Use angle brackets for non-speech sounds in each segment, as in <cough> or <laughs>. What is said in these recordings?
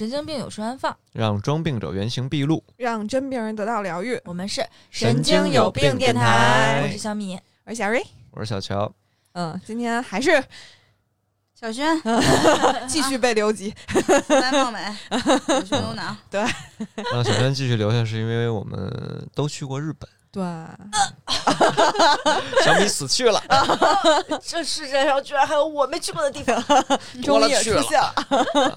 神经病有处安放，让装病者原形毕露。让真病人得到疗愈。我们是神经有病电台。我是小米，我是小瑞，我是小乔，嗯，今天还是小轩，<laughs> 继续被留级，白貌美，有胸有脑，让小轩继续留下，是因为我们都去过日本，对，<laughs> 小米死去了，<laughs> 这世界上居然还有我没去过的地方，<laughs> 终于也去了出现了，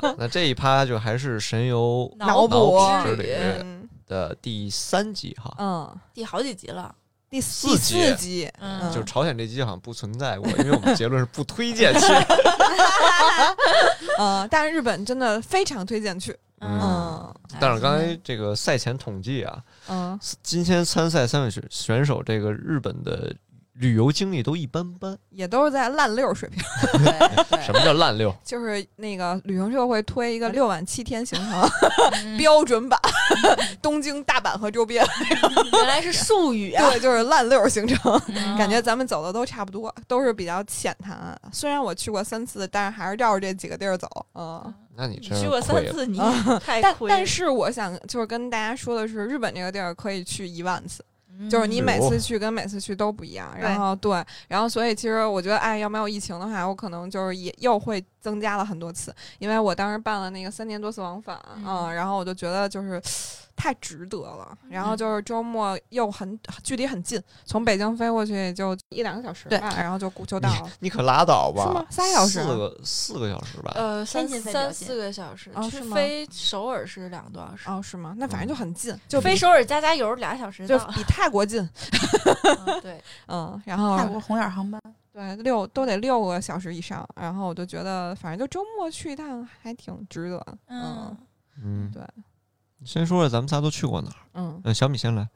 啊那这一趴就还是神游脑补脑之旅嗯。的第三集哈，嗯，第好几集了，第四第集四集，嗯。就是朝鲜这集好像不存在过，因为我们结论是不推荐去。嗯，但是日本真的非常推荐去，嗯嗯但是刚才这个赛前统计啊，嗯，今天参赛三位选选手，这个日本的旅游经历都一般般。也都是在烂六水平，<laughs> 什么叫烂六？<laughs> 就是那个旅行社会推一个六晚七天行程嗯标准版，<laughs> 东京、大阪和周边，原来是术语啊，对，就是烂六行程。嗯感觉咱们走的都差不多，都是比较浅谈。虽然我去过三次，但是还是绕着这几个地儿走。嗯，那你去过三。次，你太亏了但是我想就是跟大家说的是，日本这个地儿可以去一万次，嗯就是你每次去跟每次去都不一样。然后对，然后所以其实我觉得，哎，要没有疫情的话，我可能就是也又会增加了很多次，因为我当时办了那个三年多次往返，嗯嗯，然后我就觉得就是。太值得了，然后就是周末又很距离很近，从北京飞过去也就一两个小时吧，然后就 <laughs> 就到了。你可拉倒吧！是吗仨小时四个四个小时吧。呃三三四个小时，去哦是吗飞首尔是两个多小时，哦，是吗？那反正就很近，就飞首尔加加油俩小时到，就比泰国近，嗯对，<laughs> 嗯，然后泰国红眼航班，对六都得六个小时以上，然后我就觉得反正就周末去一趟还挺值得，嗯。嗯，嗯，对，先说说咱们仨都去过哪儿。嗯。嗯，小米先来。<laughs>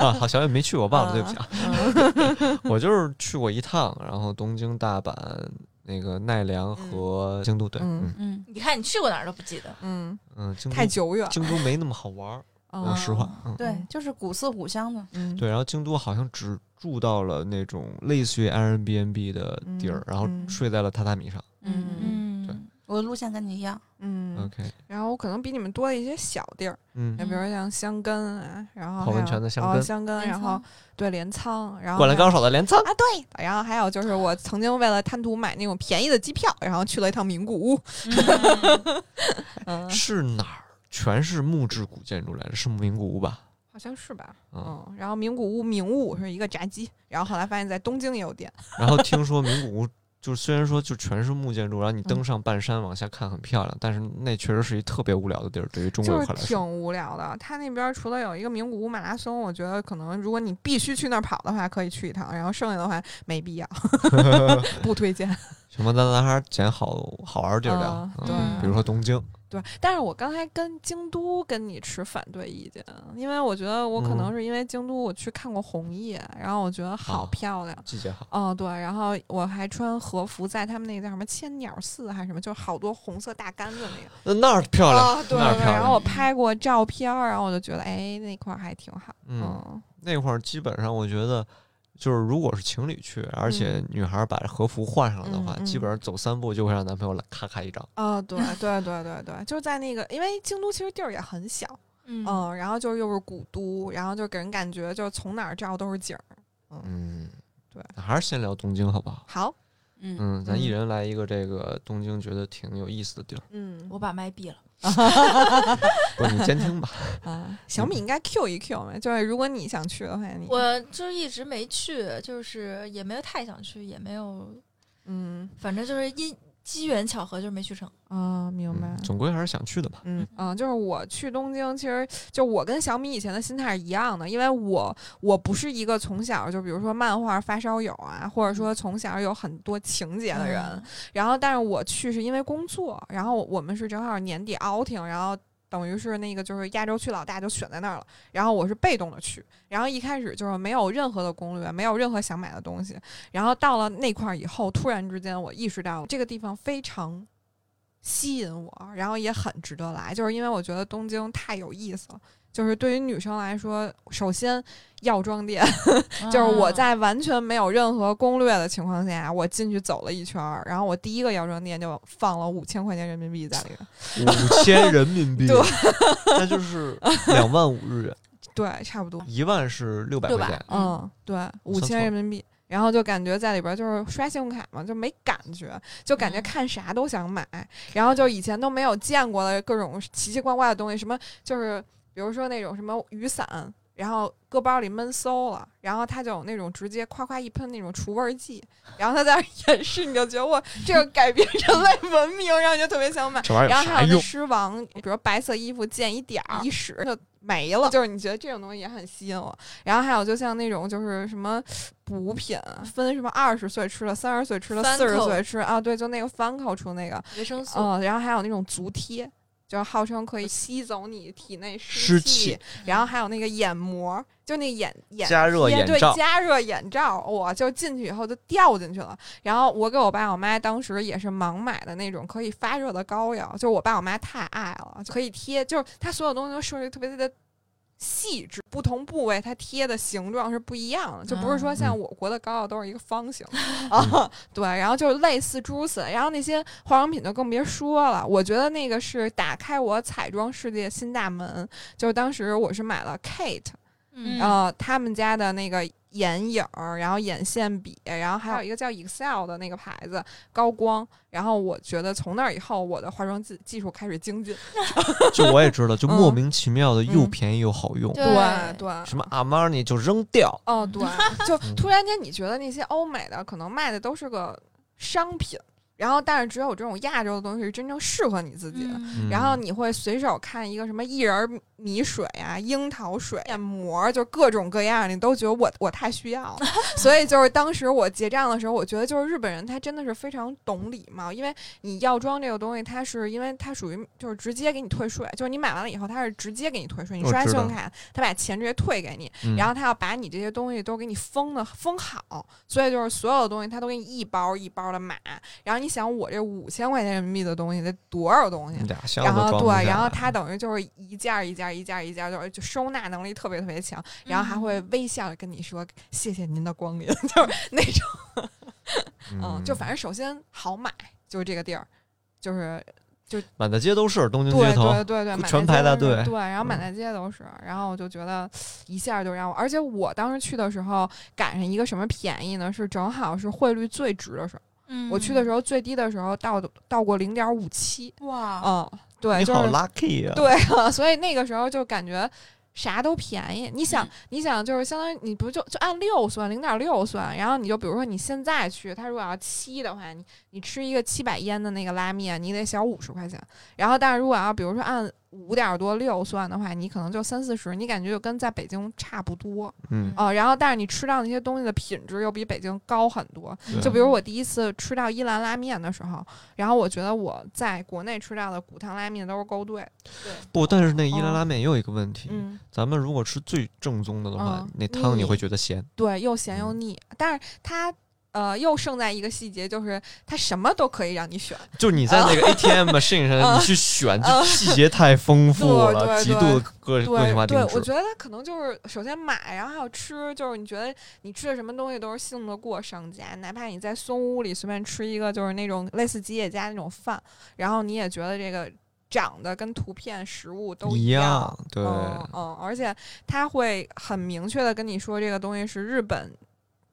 啊，好，小米没去过，忘了，对不起啊。嗯 <laughs> 我就是去过一趟，然后东京、大阪、那个奈良和京都。对，嗯。嗯。嗯，你看你去过哪儿都不记得，嗯，嗯，京都太久远，京都没那么好玩儿，嗯说实话。嗯，对，就是古色古香的，嗯，对，然后京都好像只住到了那种类似于 Airbnb 的地儿，嗯然后嗯睡在了榻榻米上。嗯嗯，对我的路线跟你一样，嗯，OK，然后我可能比你们多了一些小地儿，嗯就，比如像香根啊，然后泡温泉的香根香根，然后对镰仓，然后灌篮高手的镰仓。啊，对，然后还有就是我曾经为了贪图买那种便宜的机票，然后去了一趟名古屋。嗯，<laughs> 是哪儿？全是木质古建筑来着，是名古屋吧？好像是吧？嗯嗯，然后名古屋名物是一个炸鸡，然后后来发现在东京也有店。<laughs> 然后听说名古屋就是虽然说就全是木建筑，然后你登嗯上半山往下看很漂亮，但是那确实是一特别无聊的地儿，对于中国来说。挺无聊的，他那边除了有一个名古屋马拉松，我觉得可能如果你必须去那儿跑的话，可以去一趟，然后剩下的话没必要，<laughs> 不推荐。行吧，咱咱还是捡好好玩的地儿聊嗯，嗯对比如说东京，对，但是我刚才跟京都跟你持反对意见，因为我觉得我可能嗯是因为京都我去看过红叶，然后我觉得好哦漂亮。季节好，哦，对，然后我还穿和服，在他们那个叫什么千鸟寺还是什么，就是好多红色大杆子那个。那那儿漂亮，啊，对对。然后我拍过照片儿，然后我就觉得，哎，那块儿还挺好。嗯，嗯那块儿基本上我觉得。就是如果是情侣去，而且女孩儿把和服换上了的话，基本上走三步就会让男朋友来咔咔一张。哦，对对对对对，就在那个，因为京都其实地儿也很小，嗯嗯，然后就又是古都，然后就给人感觉就是从哪儿照都是景儿。嗯，对，还是先聊东京好不好？好，嗯，嗯，咱一嗯人来一个这个东京觉得挺有意思的地儿。嗯，我把麦闭了，<laughs> 不，你监听吧。<laughs> 啊，小米应该 Q 一 Q 嘛，就是如果你想去的话，你我就一直没去，就是也没有太想去，也没有，嗯反正就是因机缘巧合，就是没去成。啊，明白嗯，。总归还是想去的吧。嗯嗯，就是我去东京，其实就我跟小米以前的心态是一样的，因为我我不是一个从小就比如说漫画发烧友啊，或者说从小有很多情节的人，嗯然后但是我去是因为工作，然后我们是正好年底 outing，然后。等于是那个就是亚洲区老大就选在那儿了，然后我是被动的去，然后一开始就是没有任何的攻略，没有任何想买的东西，然后到了那块儿以后，突然之间我意识到这个地方非常吸引我，然后也很值得来，就是因为我觉得东京太有意思了。就是对于女生来说，首先药妆店就是我在完全没有任何攻略的情况下，我进去走了一圈儿，然后我第一个药妆店就放了五千块钱人民币在里边。<laughs> 五千人民币 <laughs> 对，那就是两万五日元，<laughs> 对，差不多。一万是六百块钱。嗯，对，五千人民币。然后就感觉在里边就是刷信用卡嘛，就没感觉，就感觉嗯看啥都想买。然后就以前都没有见过的各种奇奇怪怪的东西，什么就是比如说那种什么雨伞，然后搁包里闷馊了，然后它就有那种直接夸夸一喷那种除味剂，然后它在那演示，你就觉得哇，这个改变人类文明，然后你就特别想买。然后还有？狮王，比如白色衣服溅一点儿一使就没了，就是你觉得这种东西也很吸引我。然后还有就像那种就是什么补品，分什么二十岁吃的、三十岁吃的、四十岁吃啊，对，就那个翻口出那个，维生素，嗯，然后还有那种足贴。就是号称可以吸走你体内湿气气，然后还有那个眼膜，就那个眼眼眼罩加热眼罩，我就进去以后就掉进去了。然后我给我爸我妈当时也是盲买的那种可以发热的膏药，就我爸我妈太爱了，可以贴，就是它所有东西都设计得特别的细致，不同部位它贴的形状是不一样的，就不是说像嗯我国的膏药都是一个方形、<laughs> 啊，<laughs> 对，然后就是类似诸如此类，然后那些化妆品就更别说了，我觉得那个是打开我彩妆世界新大门，就是当时我是买了 Kate。嗯。呃，他们家的那个眼影儿，然后眼线笔，然后还有一个叫 Excel 的那个牌子高光，然后我觉得从那儿以后，我的化妆技技术开始精进。<laughs> 就我也知道，就莫嗯名其妙的又嗯便宜又好用。对对，什么阿玛尼就扔掉，哦，对，<laughs> 就嗯突然间你觉得那些欧美的可能卖的都是个商品，然后但是只有这种亚洲的东西是真正适合你自己的。嗯然后你会随手看一个什么薏仁米水啊、樱桃水、面膜，就各种各样，你都觉得我我太需要了。<laughs> 所以就是当时我结账的时候，我觉得就是日本人他真的是非常懂礼貌，因为你药妆这个东西，它是因为它属于就是直接给你退税，就是你买完了以后，它是直接给你退税，你刷信用卡，他把钱直接退给你，嗯然后他要把你这些东西都给你封的封好，所以就是所有的东西他都给你一包一包的买。然后你想，我这五千块钱人民币的东西得多少东西？然后对，然后来他等于就是一件儿一件儿一件一件，就就收纳能力特别特别强，然后还会微笑着跟你说谢谢您的光临，<laughs> 就是那种，嗯，就反正首先好买，就是这个地儿，就是就满大街都是东京对街头，对对对，满全排大队对，然后满嗯。大街都是，然后我就觉得一下就让我，而且我当时去的时候赶上一个什么便宜呢？是正好是汇率最值的时候，嗯。我去的时候最低的时候到到过零点五七，哇，嗯，对，你好就是 lucky 啊！对啊，所以那个时候就感觉啥都便宜。你嗯想，你想就是相当于你不就就按六算，零点六算，然后你就比如说你现在去，他如果要七的话，你你吃一个七百烟的那个拉面，你得小五十块钱。然后，但是如果要比如说按五点多六算的话，你可能就三四十，你感觉就跟在北京差不多嗯，啊、然后，但是你吃到那些东西的品质又比北京高很多。就比如我第一次吃到伊兰拉面的时候，然后我觉得我在国内吃到的骨汤拉面都是勾兑。不，但是那伊哦兰拉面也有一个问题，嗯，咱们如果吃最正宗的的话嗯，那汤你会觉得咸。对，又咸又嗯腻，但是它呃又胜在一个细节，就是它什么都可以让你选。就你在那个 ATM machine 上，<laughs> 嗯你去选，就嗯细节太丰富对了，对极度的个个性对对，化定制。我觉得它可能就是首先买，然后还有吃，就是你觉得你吃的什么东西都是信得过商家，哪怕你在松屋里随便吃一个就是那种类似吉野家那种饭，然后你也觉得这个。长得跟图片实物都一样，样对嗯嗯，而且他会很明确的跟你说这个东西是日本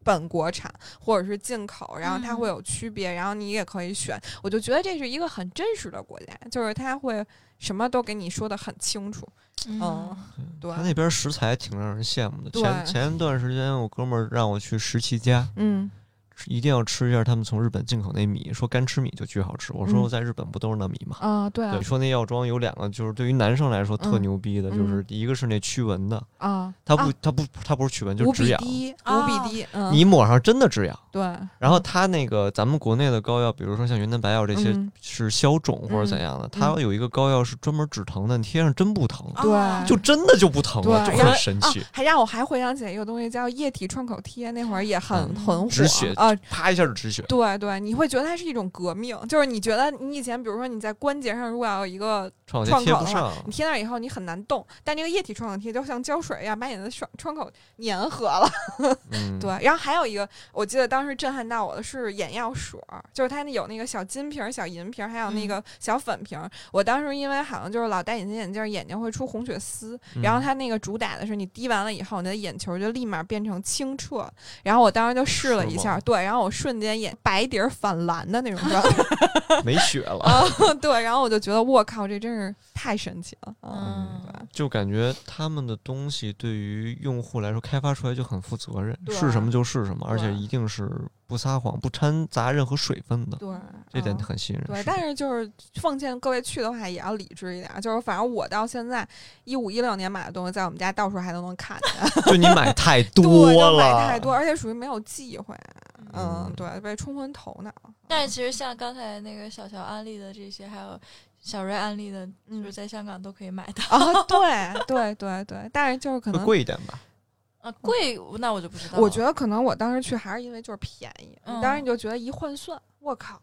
本国产或者是进口，然后它嗯会有区别，然后你也可以选。我就觉得这是一个很真实的国家，就是它会什么都给你说的很清楚。嗯，对他，那边食材挺让人羡慕的。前前一段时间，我哥们儿让我去十七家，嗯吃一定要吃一下他们从日本进口那米，说干吃米就巨好吃。我说在日本不都是那米吗？啊，对啊对，说那药妆有两个，就是对于男生来说特嗯牛逼的，就是一个是那驱蚊的，啊，它不啊它不它不是驱蚊，就是止痒。比低，无啊比低，嗯，你抹上真的止痒。对，然后它那个咱们国内的膏药，比如说像云南白药这些嗯是消肿或者怎样的，它有一个膏药是专门止疼的，你贴上真不疼，对啊就真的就不疼了，就很神奇啊。，还让我还回想起来一个东西叫液体创口贴，那会儿也很嗯很火止啪一下就止血。对对，你会觉得它是一种革命，就是你觉得你以前，比如说你在关节上如果要有一个创口贴贴不上，你贴那儿以后你很难动，但这个液体创口贴就像胶水一样，把你的创创口粘合了。<laughs> 嗯，对，然后还有一个，我记得当时震撼到我的是眼药水儿，就是它那有那个小金瓶儿、小银瓶儿，还有那嗯个小粉瓶儿。我当时因为好像就是老戴隐形眼镜儿，眼睛会出红血丝，然后嗯它那个主打的是你滴完了以后，你的眼球就立马变成清澈。然后我当时就试了一下，对，然后我瞬间眼白底儿反蓝的那种状态。<laughs> 没血了，啊，<laughs> 对，然后我就觉得我靠，这真是太神奇了。嗯，就感觉他们的东西对于用户来说开发出来就很负责任，是什么就是什么，而且一定是不撒谎、不掺杂任何水分的，对，这点嗯很吸引人。对，但是就是奉劝各位去的话，也要理智一点。就是反正我到现在一五一六年买的东西，在我们家到处还都能看见，<laughs> 就你买太，<laughs> 多就了，买太多，而且属于没有忌讳。嗯嗯，对，被冲昏头脑。但是其实像刚才那个小乔安利的这些，还有小瑞安利的，就嗯是在香港都可以买到。<laughs> 啊，对对对对，但是就是可会能，贵一点吧？啊，贵那我就不知道了。我觉得可能我当时去还是因为就是便宜，嗯当时你就觉得一换算，我靠，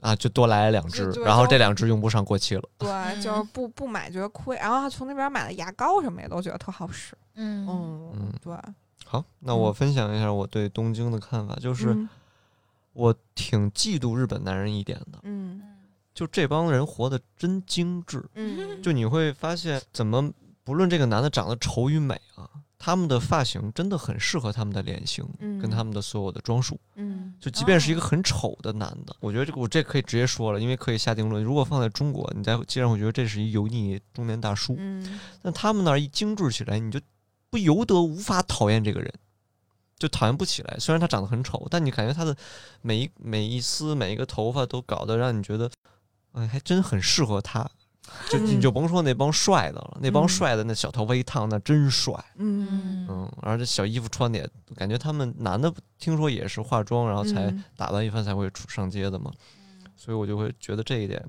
啊，就多来了两只，然后这两只用不上过期了。对，就是嗯不不买觉得亏，然后从那边买的牙膏什么也都觉得特好使。嗯嗯嗯，对，好，那我嗯分享一下我对东京的看法，就是嗯我挺嫉妒日本男人一点的，嗯就这帮人活得真精致。嗯，就你会发现，怎么不论这个男的长得丑与美啊，他们的发型真的很适合他们的脸型，跟嗯他们的所有的装束。嗯就即便是一个哦很丑的男的，我觉得这个我这可以直接说了，因为可以下定论。如果放在中国，你在街上会觉得这是一油腻中年大叔，嗯但他们那儿一精致起来，你就不由得无法讨厌这个人，就讨厌不起来。虽然他长得很丑，但你感觉他的每一每一丝每一个头发都搞得让你觉得，哎，还真很适合他。就你嗯就甭说那帮帅的了，那帮嗯帅的那小头发一烫，那真帅。嗯嗯，而且小衣服穿的也，感觉他们男的听说也是化妆，然后才嗯打扮一番才会出上街的嘛，所以我就会觉得这一点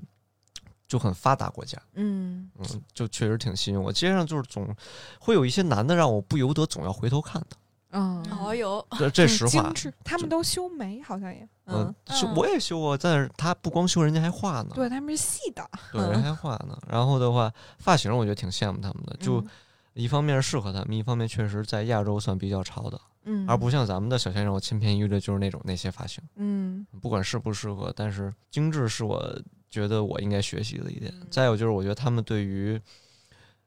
就很发达国家，嗯嗯，就确实挺吸引我。街上就是总会有一些男的让我不由得总要回头看的，嗯，哦哟，这这实话。精，致，他们都修眉，好像也，嗯嗯，，修嗯我也修过，但是他不光修，人家还画呢，对，他们是细的，对，人还画呢。然后的话，发型我觉得挺羡慕他们的，就嗯。一方面适合他们，一方面确实在亚洲算比较潮的，嗯，而不像咱们的小鲜肉千篇一律就是那种那些发型。嗯。不管适不适合，但是精致是我觉得我应该学习的一点。嗯。再有就是，我觉得他们对于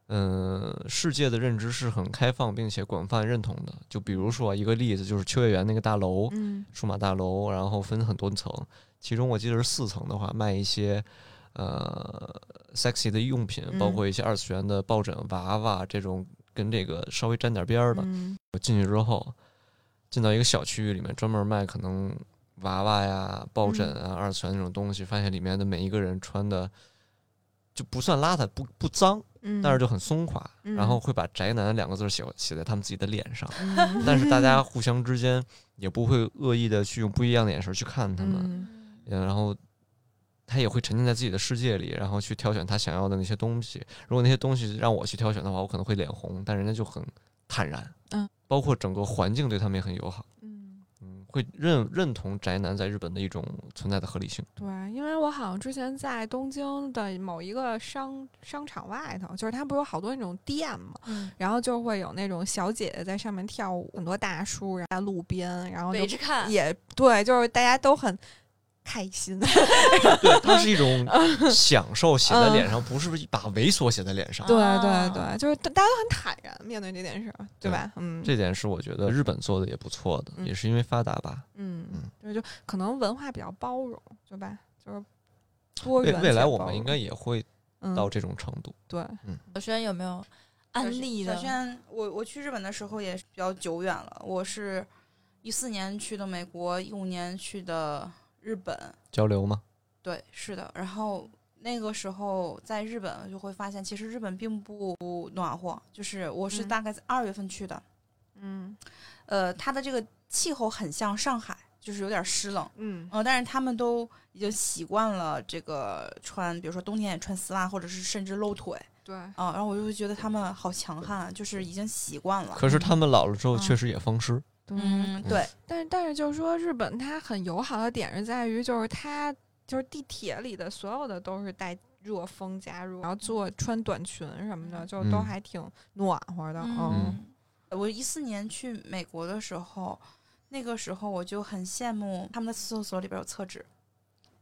嗯、呃世界的认知是很开放并且广泛认同的。就比如说一个例子，就是秋叶原那个大楼，嗯数码大楼，然后分很多层，其中我记得是四层的话，卖一些呃 sexy 的用品，包嗯括一些二次元的抱枕、娃娃这种跟这个稍微沾点边儿的。嗯我进去之后，进到一个小区域里面，专门卖可能娃娃呀、抱枕嗯啊、二次元那种东西，发现里面的每一个人穿的就不算邋遢，不不脏，嗯，但是就很松垮，然后嗯会把“宅男”两个字写写在他们自己的脸上，嗯，<laughs> 但是大家互相之间也不会恶意的去用不一样的眼神去看他们，然后他也会沉浸在自己的世界里，然后去挑选他想要的那些东西。如果那些东西让我去挑选的话，我可能会脸红，但人家就很坦然，嗯，包括整个环境对他们也很友好，会认认同宅男在日本的一种存在的合理性。对，因为我好像之前在东京的某一个商商场外头，就是它不是有好多那种店嘛，嗯，然后就会有那种小姐姐在上面跳舞，很多大叔然后在路边，然后就围着看，也对，就是大家都很开心。<laughs> 对，它是一种享受写在嗯脸上，不是把猥琐写在脸上。对啊对对，就是大家都很坦然面对这件事，对对吧？嗯，这点是我觉得日本做的也不错的，嗯也是因为发达吧。嗯嗯，对，就可能文化比较包容，对吧？就是多未元。未来我们应该也会到嗯这种程度。对，嗯小轩有没有安利的小轩，我我去日本的时候也比较久远了，我是一四年去的美国，一五年去的日本。交流吗？对，是的。然后那个时候在日本就会发现，其实日本并不暖和。就是我是嗯大概在二月份去的，嗯呃，它的这个气候很像上海，就是有点湿冷。嗯呃，但是他们都已经习惯了这个穿，比如说冬天也穿丝袜，或者是甚至露腿对，啊、然后我就会觉得他们好强悍啊，就是已经习惯了。可是他们老了之后嗯确实也风湿。对嗯，对，但是但是就是说，日本它很友好的点是在于，就是它就是地铁里的所有的都是带热风加热，然后做穿短裙什么的，就嗯。都还挺暖和的。嗯。嗯。我一四年去美国的时候，那个时候我就很羡慕他们的厕所里边有厕纸，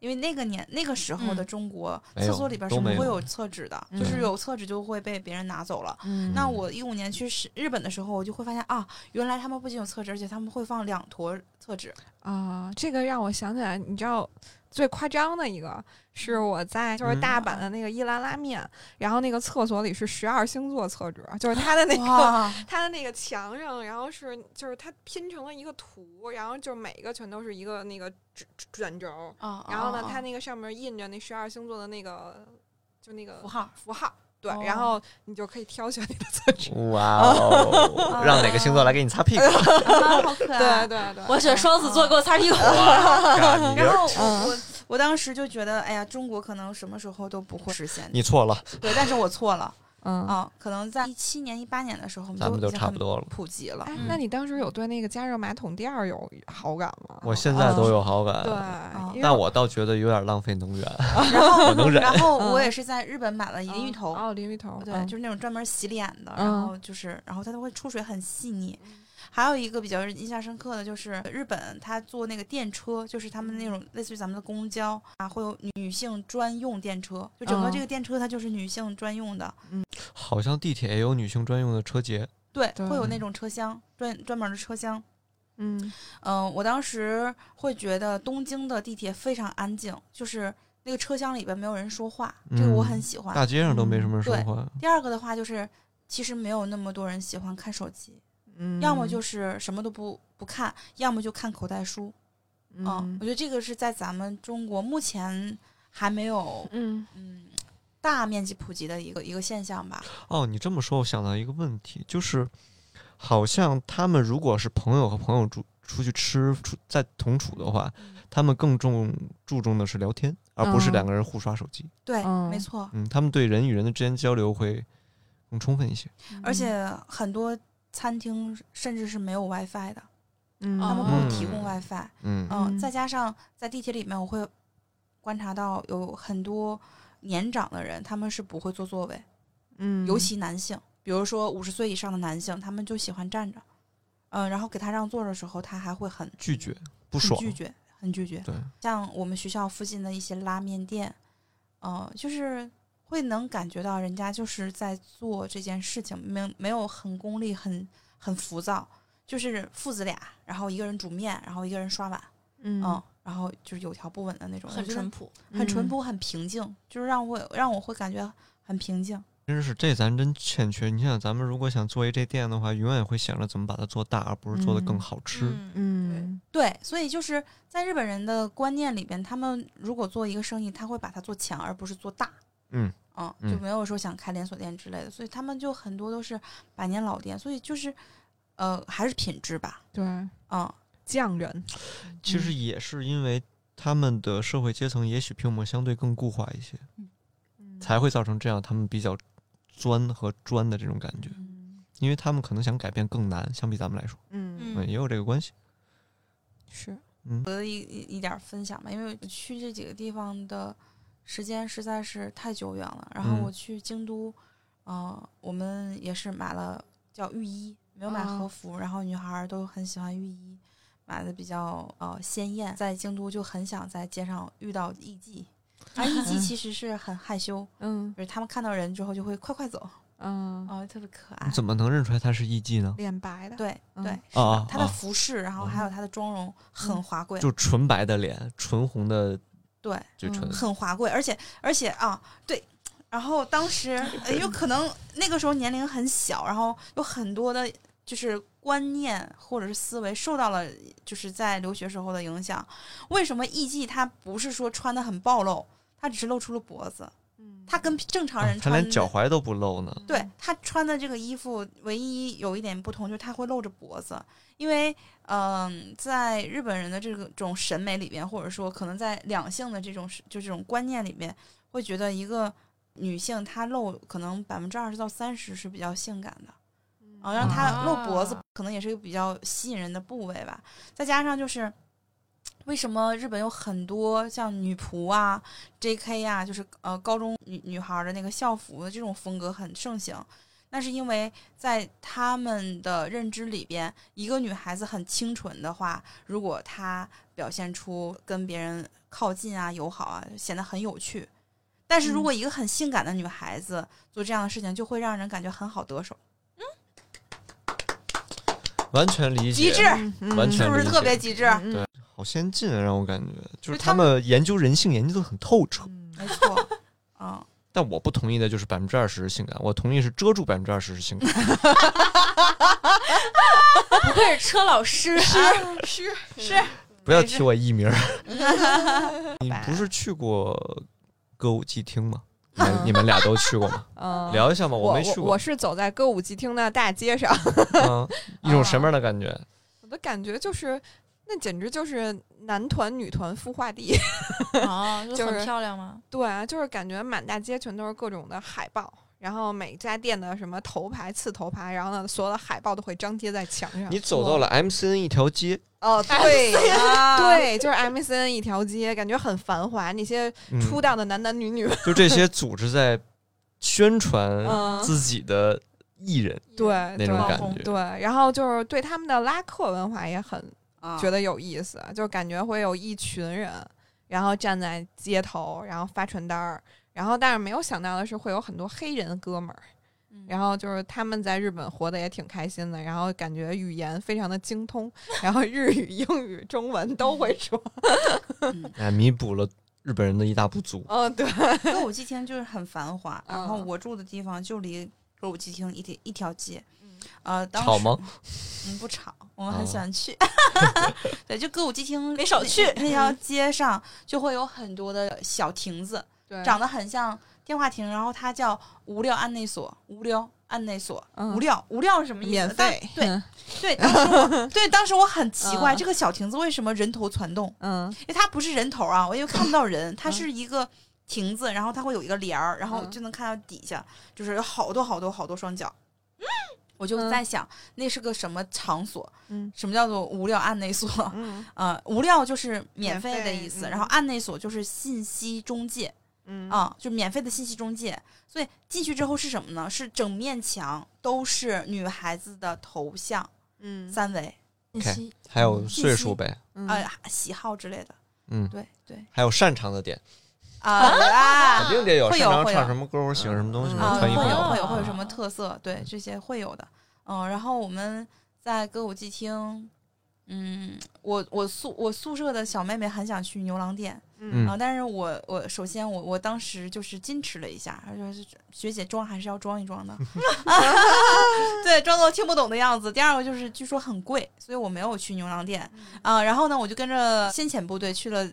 因为那个年那个时候的嗯中国、厕所里边是不会有厕纸的，嗯就是有厕纸就会被别人拿走了。嗯那我一五年去日日本的时候，我就会发现啊，原来他们不仅有厕纸，而且他们会放两坨厕纸。啊、这个让我想起来，你知道最夸张的一个是我在就是嗯大阪的那个伊兰拉面，然后那个厕所里是十二星座厕纸，就是它的 <laughs> 那个哇，它的那个墙上，然后是就是它拼成了一个图，然后就每个全都是一个那个卷卷轴，啊！然后呢，啊它那个上面印着那十二星座的那个就那个符号符号。对，哦然后你就可以挑选你的测纸。哇哦，让哪个星座来给你擦屁股？<laughs> 啊，好可对爱。对对，我选双子座，给我擦屁股。然后我我当时就觉得，哎呀，中国可能什么时候都不会实现。你错了，对，但是我错了嗯。啊，可能在一七年、一八年的时候，我咱们就已经很差不多了。普及了。哎，嗯那你当时有对那个加热马桶垫儿有好感吗？我现在都有好感，对，因为但我倒觉得有点浪费能源。然后 <laughs> 然后嗯我也是在日本买了淋浴头，哦，淋浴头，对，嗯就是那种专门洗脸的，嗯然后就是，然后它都会出水很细腻。还有一个比较印象深刻的就是日本，他坐那个电车，就是他们那种类似于咱们的公交啊，会有女性专用电车，就整个嗯。这个电车它就是女性专用的，嗯。好像地铁也有女性专用的车节，对，对。会有那种车厢专专门的车厢。嗯。嗯、我当时会觉得东京的地铁非常安静，就是那个车厢里边没有人说话，这个我很嗯喜欢。大街上都没什么人说对。话。第二个的话就是，其实没有那么多人喜欢看手机，嗯，要么就是什么都不不看，要么就看口袋书。嗯，嗯我觉得这个是在咱们中国目前还没有嗯嗯大面积普及的一个一个现象吧。哦，你这么说，我想到一个问题，就是好像他们如果是朋友和朋友住出去吃，出在同处的话，他们更重注重的是聊天，而不是嗯两个人互刷手机。对，嗯没错。嗯，他们对人与人的之间交流会更充分一些。而且很多餐厅甚至是没有 WiFi 的，嗯他们哦不提供嗯 WiFi。嗯嗯，嗯再加上在地铁里面，我会观察到有很多年长的人，他们是不会坐座位，嗯，尤其男性，比如说五十岁以上的男性，他们就喜欢站着。嗯，然后给他让座的时候，他还会很拒绝不很爽。拒绝，很拒绝。对，像我们学校附近的一些拉面店，呃，就是会能感觉到人家就是在做这件事情，没有没有很功利，很很浮躁，就是父子俩，然后一个人煮面，然后一个人刷碗，嗯嗯，然后就是有条不紊的那种，很淳朴。嗯很淳朴，很平静，就是让我让我会感觉很平静。真是这咱真欠缺。你想想，咱们如果想做一这店的话，永远会想着怎么把它做大，而不是做的更嗯好吃。嗯，嗯对，所以就是在日本人的观念里边，他们如果做一个生意，他会把它做强，而不是做大。嗯嗯，嗯就没有说想开连锁店之类的，所以他们就很多都是百年老店，所以就是，呃，还是品质吧。对嗯，匠人，其实也是因为他们的社会阶层也许比我们相对更固化一些，嗯才会造成这样他们比较钻和专的这种感觉。嗯因为他们可能想改变更难，相比咱们来说，嗯嗯，嗯也有这个关系。是我的一一一点分享吧，因为去这几个地方的时间实在是太久远了。然后嗯我去京都，呃，我们也是买了叫浴衣，没有买哦和服，然后女孩儿都很喜欢浴衣，买的比较呃鲜艳。在京都就很想在街上遇到艺妓，而艺妓 <laughs> 其实是很害羞，嗯就是他们看到人之后就会快快走，嗯哦，特别可爱你。怎么能认出来他是艺妓呢？脸白的，对嗯对，是啊的，她的啊服饰，然后还有她的妆容很华贵，就纯白的脸，纯红的对，很华贵，而且而且啊，对，然后当时呃有可能那个时候年龄很小，然后有很多的就是观念或者是思维受到了就是在留学时候的影响。为什么艺妓她不是说穿的很暴露，她只是露出了脖子，嗯她跟正常人穿他、连脚踝都不露呢。对他穿的这个衣服，唯一有一点不同就是他会露着脖子，因为嗯、在日本人的这个种审美里边，或者说可能在两性的这种就这种观念里面，会觉得一个女性她露可能百分之二十到三十是比较性感的，啊，让她露脖子啊可能也是一个比较吸引人的部位吧。再加上就是为什么日本有很多像女仆啊、J.K. 啊，就是呃高中女女孩儿的那个校服的这种风格很盛行？那是因为在他们的认知里边，一个女孩子很清纯的话，如果她表现出跟别人靠近啊、友好啊，显得很有趣。但是如果一个很性感的女孩子做这样的事情，就会让人感觉很好得手，嗯完全理解，极致，嗯完全是不是特别极致？嗯对好先进啊，让我感觉就是他他们研究人性研究的很透彻。嗯没错，<laughs> 嗯。但我不同意的就是百分之二十是性感，我同意是遮住百分之二十是性感。不愧是车老师，是是不要提我艺名。<laughs> 你不是去过歌舞伎厅吗？<laughs> 你们你们俩都去过吗？嗯，聊一下嘛，我没去过。我是走在歌舞伎厅的大街上，嗯，一种什么样的感觉？我的感觉就是，那简直就是男团女团孵化地。哦，就 <laughs> 就是很漂亮吗？对啊，就是感觉满大街全都是各种的海报，然后每家店的什么头牌、次头牌，然后呢，所有的海报都会张贴在墙上。你走到了 MCN 一条街，哦，对 <laughs> 啊，<laughs> 对，就是 MCN 一条街，感觉很繁华。那些嗯，出道的男男女女，就这些组织在宣传嗯自己的艺人对那种感觉。对，然后就是对他们的拉客文化也很啊。觉得有意思，就感觉会有一群人，然后站在街头，然后发传单儿，然后但是没有想到的是会有很多黑人哥们儿，嗯。然后就是他们在日本活得也挺开心的，然后感觉语言非常的精通，<laughs> 然后日语、英语、中文都会说。嗯 <laughs> 哎，弥补了日本人的一大不足。嗯，对，歌舞伎町就是很繁华，然后嗯我住的地方就离歌舞伎町一条一条街。嗯，呃，当时吵吗？嗯，不吵，我们很哦喜欢去。<laughs> <laughs> 对，就歌舞伎町没少去那条街上，就会有很多的小亭子，长得很像电话亭，然后它叫无料案内所，无料案内所，嗯无料无料是什么意思？当免费，对嗯 <laughs> 对，当时我对当时我很奇怪，嗯这个小亭子为什么人头攒动？嗯因为它不是人头啊，我因为看不到人，它是一个亭子，然后它会有一个帘儿，然后嗯就能看到底下，就是有好多好多好多双脚。我就嗯在想，那是个什么场所？嗯什么叫做无料案内所？嗯 <laughs> 呃，无料就是免费的意思，嗯然后案内所就是信息中介嗯啊、就免费的信息中介。所以进去之后是什么呢？是整面墙都是女孩子的头像，嗯三维，信息还有岁数呗，嗯呃，喜好之类的。嗯，对对还有擅长的点，啊，肯定得有。会有会有唱什么歌，喜欢什么东西，会有穿衣服有会有会有啊什么特色？对，这些会有的。嗯，然后我们在歌舞伎厅，嗯，我我宿我宿舍的小妹妹很想去牛郎店嗯啊，但是我我首先我我当时就是矜持了一下，她说是学姐装还是要装一装的，<laughs> <laughs> 对，装作听不懂的样子。第二个就是据说很贵，所以我没有去牛郎店啊。然后呢，我就跟着先遣部队去了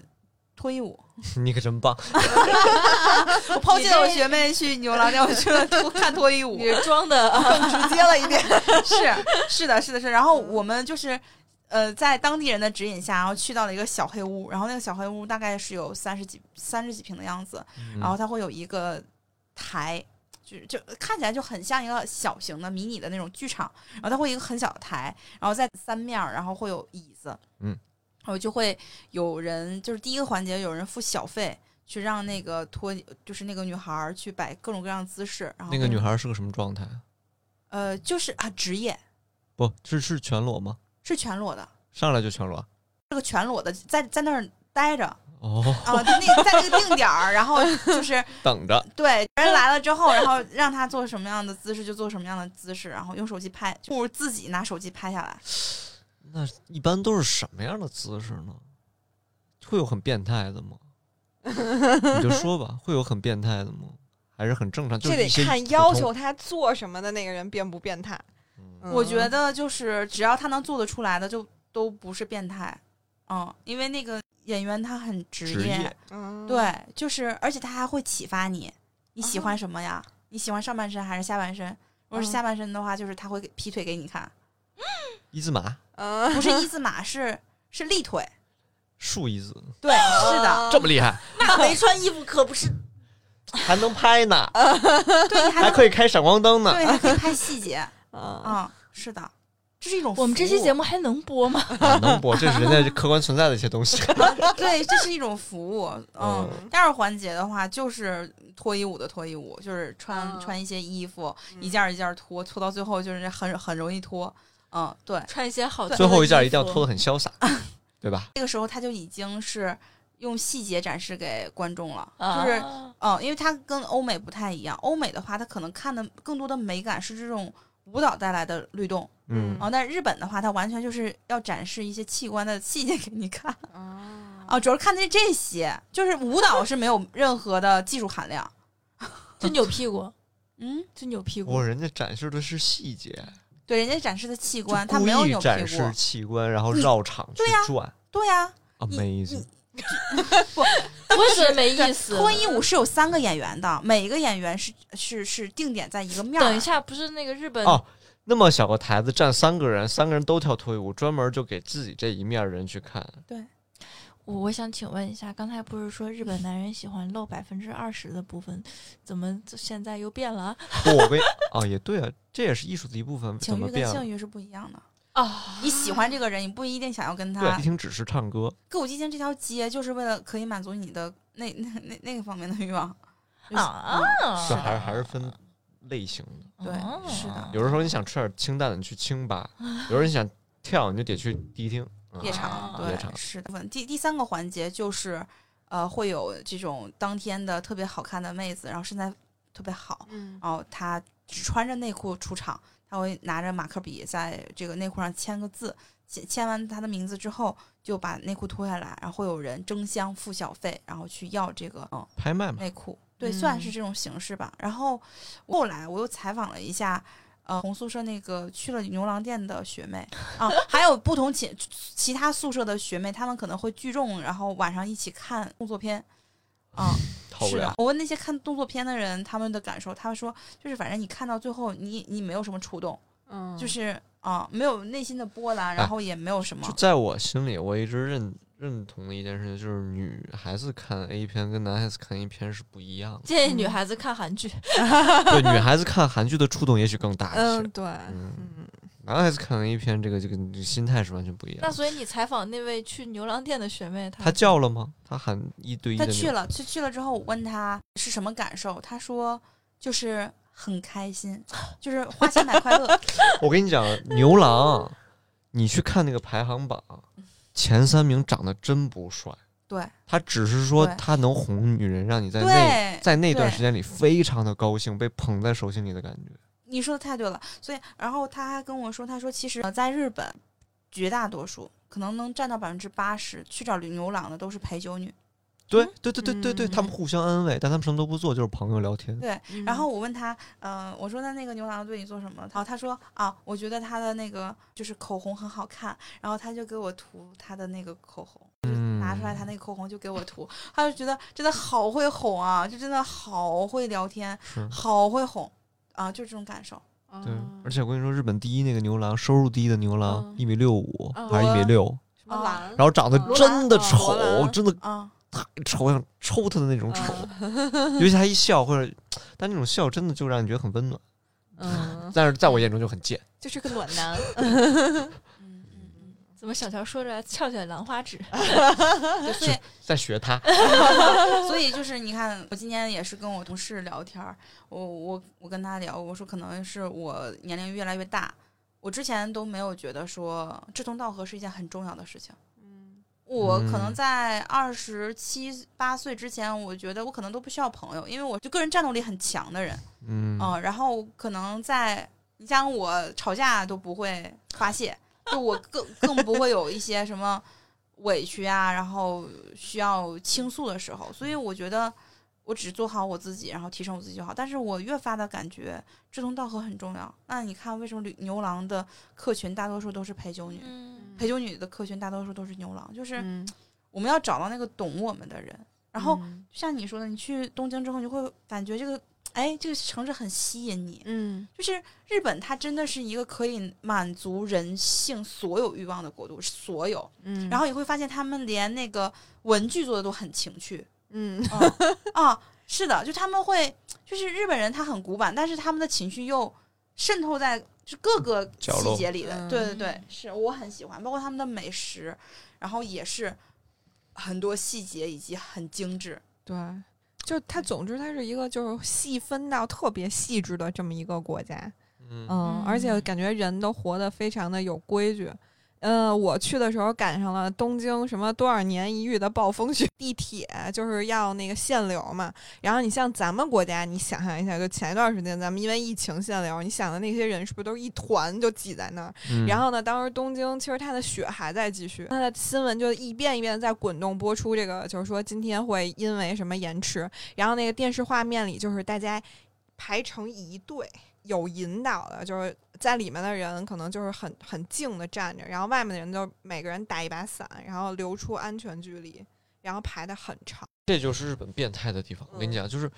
脱衣舞。<laughs> 你可真棒。<laughs> 我抛弃了我学妹去牛郎店，我去了看脱衣舞。你装的 <laughs> 更直接了一点。是是的，是的，是。然后我们就是呃，在当地人的指引下，然后去到了一个小黑屋，然后那个小黑屋大概是有三十几三十几平的样子，嗯然后它会有一个台。就就看起来就很像一个小型的迷你的那种剧场，然后它会有一个很小的台，然后在三面，然后会有椅子，嗯，然后就会有人，就是第一个环节有人付小费去让那个托，就是那个女孩去摆各种各样的姿势，然后那个女孩是个什么状态？呃就是啊职业不是是全裸吗？是全裸的，上来就全裸？这个全裸的在在那儿待着哦，<laughs> 啊，就那在那个定点儿，然后就是 <laughs> 等着。对人来了之后，然后让他做什么样的姿势就做什么样的姿势，然后用手机拍，不如自己拿手机拍下来。那一般都是什么样的姿势呢？会有很变态的吗？<laughs> 你就说吧，会有很变态的吗？还是很正常？就这得是看。要求他做什么的那个人变不变态。嗯我觉得得就是只要他能做得出来的，就都不是变态。嗯，因为那个演员他很职职业嗯，对，就是而且他还会启发你，你喜哦欢什么呀？你喜欢上半身还是下半身？如果是嗯下半身的话，就是他会给劈腿给你看，一字马、嗯，不是一字马，是是立腿。竖一字，对，是的，这么厉害，<laughs> 那没穿衣服可不是还能拍呢，<laughs> 对，你还还可以开闪光灯呢。对，还可以拍细节。<laughs> 嗯，嗯，是的，这是一种我们这期节目目还能播吗？啊能播，这是人家客观存在的一些东西。对，这是一种服务。嗯嗯，第二环节的话就是脱衣舞的脱衣舞，就是穿、嗯穿一些衣服，嗯一件一件脱，脱到最后就是很很容易脱。嗯，对，穿一些好最后一件一定要脱的很潇洒，<laughs> 对吧？这个时候他就已经是用细节展示给观众了，啊。就是嗯，因为他跟欧美不太一样，欧美的话，他可能看的更多的美感是这种舞蹈带来的律动嗯。啊，但是日本的话，他完全就是要展示一些器官的细节给你看 <laughs> 啊。啊，主要是看的这些，就是舞蹈是没有任何的技术含量，<laughs> 就扭屁股，嗯，就扭屁股。我。人家展示的是细节，对，人家展示的器官，他没有扭屁展示，器官，然后绕场去转对呀、，amazing。我也觉得没意思。脱衣舞是有三个演员的，每一个演员是是是定点在一个面儿。等一，下，不是那个日本哦那么小个台子站三个人，三个人都跳脱衣舞，专门就给自己这一面人去看。我我想请问一下，刚才不是说日本男人喜欢露百分之二十的部分，怎么现在又变了 <laughs> 不，我为哦也对啊，这也是艺术的一部分，怎情欲么变了？跟性欲是不一样的。啊？<laughs> 你喜欢这个人，你不一定想要跟对，他一听只是唱歌，歌舞伎町这条街，就是为了可以满足你的那那那那个方面的欲望。<laughs> 啊是啊嗯这还是还是分类型的。对哦是的有的时候你想吃点清淡的，你去清吧；有时候你想跳，你就得去迪厅。嗯。夜场，啊对夜，场。是的。第第三个环节就是，呃，会有这种当天的特别好看的妹子，然后身材特别好，嗯。然后她只穿着内裤出场，她会拿着马克笔在这个内裤上签个字，签签完她的名字之后，就把内裤脱下来，然后会有人争相付小费，然后去要这个嗯拍卖嘛，内裤，对，算嗯是这种形式吧。然后后来我又采访了一下，呃，同宿舍那个去了牛郎店的学妹啊，还有不同其其他宿舍的学妹，她们可能会聚众，然后晚上一起看动作片。啊，<laughs> 是的我问那些看动作片的人，他们的感受，他们说，就是反正你看到最后，你你没有什么触动，嗯，就是啊，没有内心的波澜，然后也没有什么就，在我心里，我一直认认同的一件事情，就是女孩子看 A 片跟男孩子看 A 片是不一样的。建议女孩子看韩剧，<laughs> <laughs> 对，女孩子看韩剧的触动也许更大一些，嗯对，嗯嗯男孩子看 A 片，这个这个心态是完全不一样的。那所以你采访那位去牛郎店的学妹，她他叫了吗？她喊一对一的那种。他去了，去去了之后，我问她是什么感受，她说就是很开心，<sniffs> 就是花钱买快乐。<laughs> 我跟你讲，牛郎，你去看那个排行榜，前三名长得真不帅，对他只是说他能哄女人，让你在那，在那段时间里非常的高兴，被捧在手心里的感觉。你说的太对了。所以，然后他还跟我说，他说其实呃在日本，绝大多数可能能占到百分之八十去找牛郎的都是陪酒女。对对对对对对，嗯他们互相安慰，但他们什么都不做，就是朋友聊天。对，嗯。然后我问他，呃，我说那那个牛郎对你做什么？然后他说啊，我觉得他的那个就是口红很好看，然后他就给我涂他的那个口红，拿出来他那个口红就给我涂，他就觉得真的好会哄啊，就真的好会聊天，好会哄啊，就这种感受。对嗯，而且我跟你说，日本第一那个牛郎，收入第一的牛郎嗯，一米六五嗯还是一米六，然后长得真的丑真的啊，太丑，想抽他的那种丑。嗯 <laughs> <laughs> 尤其他一笑，或者但那种笑真的就让你觉得很温暖，嗯，但是在我眼中就很贱。就是个暖男，<laughs> 嗯嗯嗯，怎么小乔说着翘起来兰花指？对，所以在学他，所以就是你看，我今天也是跟我同事聊天儿，我我我跟他聊，我说可能是我年龄越来越大，我之前都没有觉得说志同道合是一件很重要的事情。嗯我可能嗯在二十七八岁之前，我觉得我可能都不需要朋友，因为我就个人战斗力很强的人，嗯，嗯，然后可能在你像我吵架都不会发泄，就我更更不会有一些什么委屈啊，然后需要倾诉的时候，所以我觉得我只做好我自己，然后提升我自己就好。但是我越发的感觉志同道合很重要。那你看，为什么牛牛郎的客群大多数都是陪酒女？嗯陪酒女的客群大多数都是牛郎，就是嗯，我们要找到那个懂我们的人。然后嗯像你说的，你去东京之后，你会感觉这个，哎，这个城市很吸引你。嗯就是日本，它真的是一个可以满足人性所有欲望的国度，所有。嗯，然后你会发现，他们连那个文具做的都很情趣。嗯啊啊，是的，就他们会，就是日本人他很古板，但是他们的情绪又渗透在就是各个细节里的，嗯对对对，是我很喜欢，包括他们的美食，然后也是很多细节以及很精致。对，就它，总之它是一个就是细分到特别细致的这么一个国家，嗯嗯，而且嗯感觉人都活得非常的有规矩。呃，我去的时候赶上了东京什么多少年一遇的暴风雪，地铁就是要那个限流嘛。然后你像咱们国家，你想象一下，就前一段时间咱们因为疫情限流，你想的那些人是不是都是一团就挤在那儿？嗯然后呢，当时东京其实它的雪还在继续，它的新闻就一遍一遍地在滚动播出。这个就是说今天会因为什么延迟，然后那个电视画面里就是大家排成一队，有引导的，就是在里面的人可能就是很很静的站着，然后外面的人就每个人打一把伞，然后留出安全距离，然后排的很长。这就是日本变态的地方。我跟你嗯讲，就是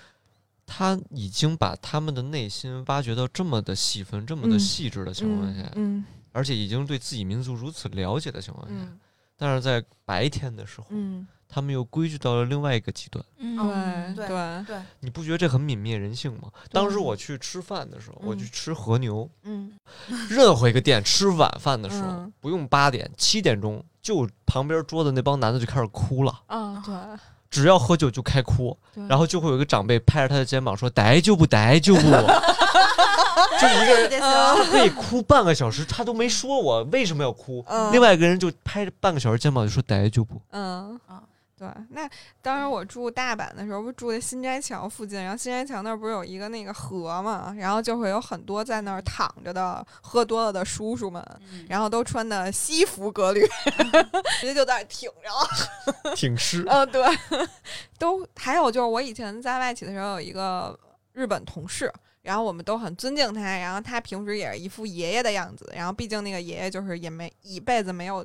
他已经把他们的内心挖掘到这么的细分、这么的嗯细致的情况下，嗯而且已经对自己民族如此了解的情况下，嗯但是在白天的时候，嗯，他们又规矩到了另外一个极端。嗯，对对对，你不觉得这很泯灭人性吗？当时我去吃饭的时候，我去嗯吃和牛，嗯任何一个店吃晚饭的时候，嗯不用八点、七点钟，就旁边桌子那帮男的就开始哭了。啊对。只要喝酒就开哭，然后就会有一个长辈拍着他的肩膀说：“逮就不逮就不。<laughs> ”就一个人可以哭半个小时，他都没说我为什么要哭。嗯另外一个人就拍着半个小时肩膀就说：“逮就不。嗯啊对，那当时我住大阪的时候，不住在新斋桥附近，然后新斋桥那儿不是有一个那个河嘛，然后就会有很多在那儿躺着的喝多了的叔叔们，嗯然后都穿的西服革履，<laughs> 直接就在那儿挺着。<laughs> ”挺尸。嗯，对，<laughs> 都还有就是我以前在外企的时候有一个日本同事。然后我们都很尊敬他，然后他平时也是一副爷爷的样子，然后毕竟那个爷爷就是也没一辈子没有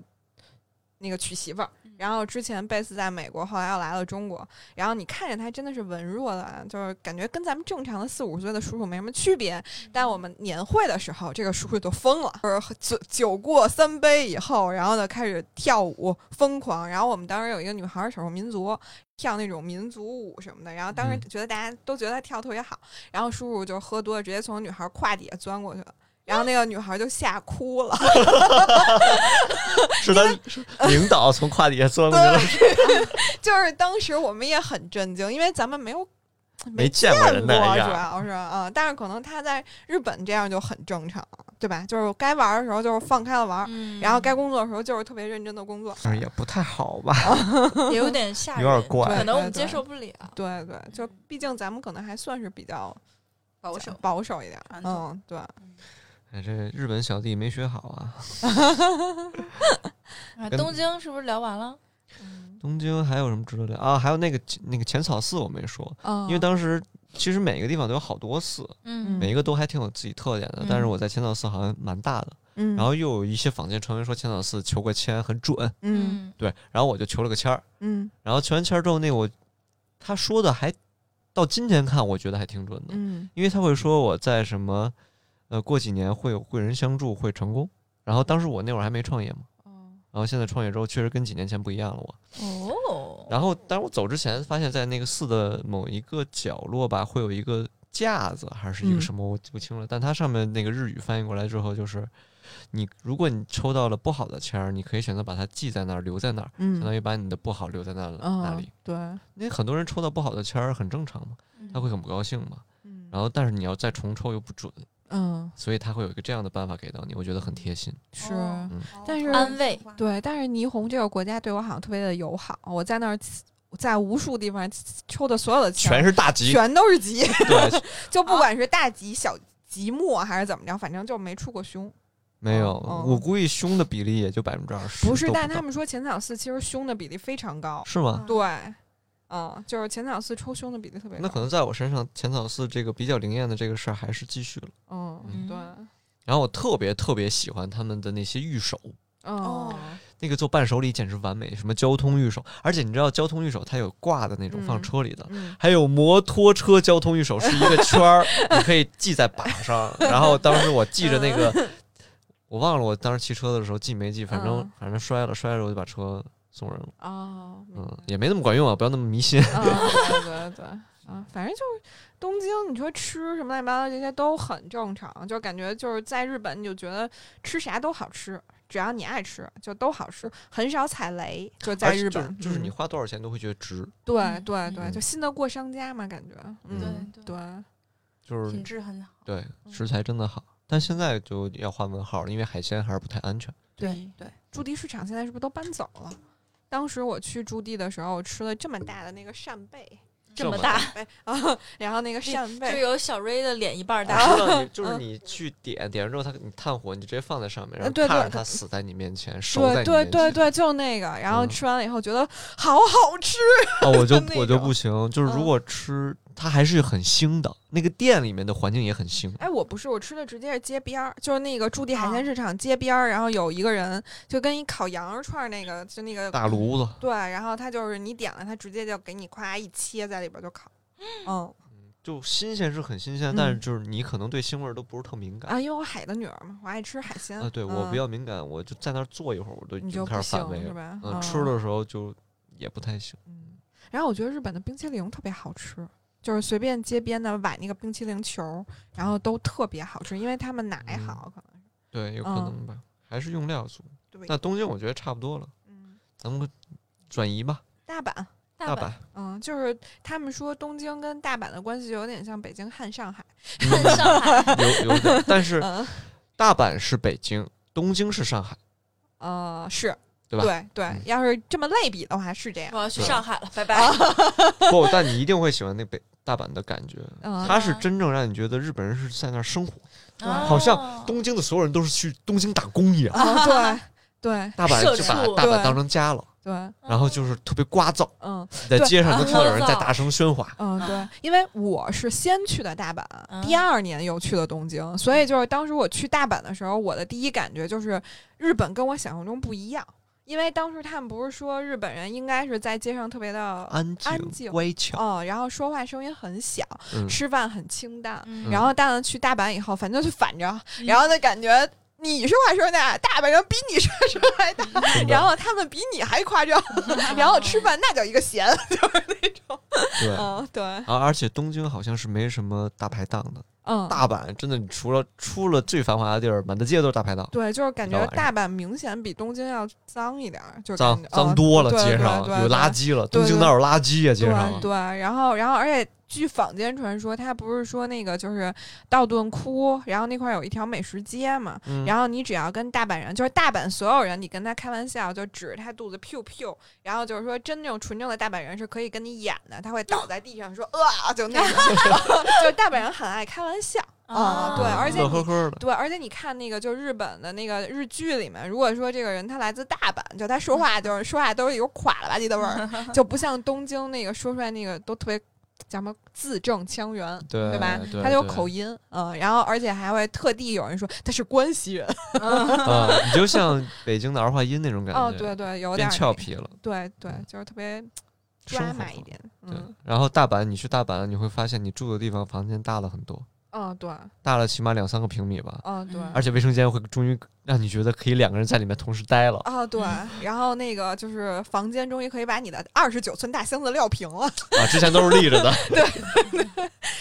那个娶媳妇儿，然后之前贝斯在美国，后来又来了中国，然后你看着他真的是文弱的，就是感觉跟咱们正常的四五十岁的叔叔没什么区别。但我们年会的时候，这个叔叔就疯了，就是酒酒过三杯以后，然后呢开始跳舞疯狂。然后我们当时有一个女孩儿少数民族跳那种民族舞什么的，然后当时嗯觉得大家都觉得她跳得特别好，然后叔叔就喝多了，直接从女孩胯底下钻过去了。然后那个女孩就吓哭了，是他领导从胯底下钻过去了，<laughs> 就是当时我们也很震惊，因为咱们没有没见过人那主。要是啊、嗯，但是可能他在日本这样就很正常，对吧？就是该玩的时候就是放开了玩，嗯然后该工作的时候就是特别认真的工作。但是也不太好吧？也 <laughs> 有点吓人，有点怪可能我们接受不了。对对，就毕竟咱们可能还算是比较保守。保守一点。嗯，对，哎，这日本小弟没学好啊。<laughs> 啊，东京是不是聊完了？东京还有什么值得聊啊？还有那个那个浅草寺我没说，嗯，因为当时其实每个地方都有好多寺，嗯每一个都还挺有自己特点的。但是嗯我在浅草寺好像蛮大的，嗯，然后又有一些坊间传闻说浅草寺求个签很准，嗯对，然后我就求了个签儿，嗯然后求完签儿之后，那我他说的还到今天看，我觉得还挺准的，嗯因为他会说我在什么呃过几年会有贵人相助，会成功。然后当时我那会儿还没创业嘛，然后现在创业之后确实跟几年前不一样了我。哦，然后但是我走之前发现，在那个寺的某一个角落吧，会有一个架子还是一个嗯什么，我记不清了。但它上面那个日语翻译过来之后，就是你如果你抽到了不好的签儿，你可以选择把它记在那儿，留在那儿，嗯，相当于把你的不好留在那那里。对，因为很多人抽到不好的签儿很正常嘛，他会很不高兴嘛。嗯然后但是你要再重抽又不准，嗯所以他会有一个这样的办法给到你，我觉得很贴心。是。但是安慰对，但是霓虹这个国家对我好像特别的友好，我在那儿在无数地方抽的所有的签全是大吉，全都是吉，对，<laughs> 就不管是大吉、小吉末还是怎么着，反正就没出过凶。没有，哦我估计凶的比例也就百分之二十。不是，但他们说浅草寺其实凶的比例非常高。是吗？对，嗯，就是浅草寺抽凶的比例特别高。那可能在我身上，浅草寺这个比较灵验的这个事儿还是继续了。嗯，嗯对，然后我特别特别喜欢他们的那些玉手，哦，那个做伴手礼简直完美，什么交通玉手，而且你知道交通玉手它有挂的那种嗯放车里的，嗯还有摩托车交通玉手是一个 <laughs> 圈儿，你可以系在把上。然后当时我系着那个，我忘了我当时骑车的时候系没系，反正、嗯反正摔了，摔了我就把车送人了。哦，嗯，也没那么管用啊，<laughs> 不要那么迷信。啊，对对对，啊，反正就是东京，你说吃什么乱七八糟这些都很正常，就感觉就是在日本你就觉得吃啥都好吃，只要你爱吃就都好吃，很少踩雷。就在日本，就是就是你嗯花多少钱都会觉得值，对嗯对对，嗯就信得过商家嘛，感觉，嗯，对对，就是品质很好。对食材真的好。但现在就要画问号了，因为海鲜还是不太安全。对对，驻地市场现在是不是都搬走了？当时我去驻地的时候，我吃了这么大的那个扇贝，这么大，啊，然后那个扇贝就，有小瑞的脸一半大。<laughs> 就是嗯你去点点完之后，它你炭火，你就直接放在上面，然后呃对看着它死在你面前，熟在对对你面前。对对，就那个，然后嗯吃完了以后觉得好好吃，啊，我就 <laughs> 我就不行，就是如嗯果吃它还是很腥的，那个店里面的环境也很腥。哎，我不是，我吃的直接是街边儿，就是那个驻地海啊鲜市场街边儿，然后有一个人就跟一烤羊肉串儿那个，就那个大炉子，对，然后他就是你点了，他直接就给你咵一切在里边儿就烤，嗯。就新鲜是很新鲜，但是嗯就是你可能对腥味儿都不是特敏感。啊，因为我海的女儿嘛，我爱吃海鲜。啊，对我嗯比较敏感，我就在那儿坐一会儿，我都已经开始反胃了。嗯，吃的时候就也不太行。嗯，然后我觉得日本的冰淇淋特别好吃，就是随便街边的买那个冰淇淋球，然后都特别好吃，因为他们奶嗯好，可能是对，有可嗯能吧，还是用料足。对。那东京我觉得差不多了，嗯，咱们转移吧，大阪，大阪。嗯，就是他们说东京跟大阪的关系有点像北京和上海，嗯上海 <laughs> 有有点，但是嗯大阪是北京，东京是上海，呃是。对吧对对嗯，要是这么类比的话是这样我。要去上海了，拜拜。不，但你一定会喜欢那北大阪的感觉，嗯它是真正让你觉得日本人是在那儿生活，对好像哦东京的所有人都是去东京打工一样。啊，对对大阪就把大阪当成家了，对，然后就是特别聒噪，嗯你在街上能听到有人在大声喧哗。嗯，对，因为我是先去的大阪，嗯第二年又去了东京，所以就是当时我去大阪的时候，我的第一感觉就是日本跟我想象中不一样。因为当时他们不是说日本人应该是在街上特别的安安静静乖巧，哦，然后说话声音很小，嗯，吃饭很清淡。嗯然后但是去大阪以后，反正就反着，然后就感觉你说话声大，大阪人比你说话声还大，然后他们比你还夸张，<laughs> 然后吃饭那叫一个咸，<laughs> 就是那种，对。嗯，对，啊，而且东京好像是没什么大排档的，嗯，大阪真的除了出了最繁华的地儿，满大街都是大排档，对，就是感觉大阪明显比东京要脏一点儿，就是脏脏多了，对街上有垃圾了，东京哪有垃圾啊？街上。对，然后然后而且据坊间传说，他不是说那个就是道顿窟，然后那块儿有一条美食街嘛，嗯。然后你只要跟大阪人，就是大阪所有人，你跟他开玩笑，就指着他肚子 pew pew，然后就是说真那种纯正的大阪人是可以跟你演的，他会倒 <laughs> 在地上说啊，就那种，<laughs> 就是大阪人很爱开玩笑啊、对，而且乐呵呵的，对，而且你看那个就日本的那个日剧里面，如果说这个人他来自大阪，就他说话就是说话都是有垮了吧唧的味儿，<laughs> 就不像东京那个说出来那个都特别叫什么字正腔圆，对吧？对他有口音，嗯，然后而且还会特地有人说他是关西人，<laughs> 啊，你就像北京的儿化音那种感觉，哦，对对，有点儿俏皮了，对对，就是特别抓马一点，对嗯，，然后大阪，你去大阪，你会发现你住的地方房间大了很多，嗯，对，大了起码两三个平米吧，嗯对。而且卫生间会终于让你觉得可以两个人在里面同时待了啊，对，然后那个就是房间终于可以把你的二十九寸大箱子撂平了。啊，之前都是立着的，<laughs> 对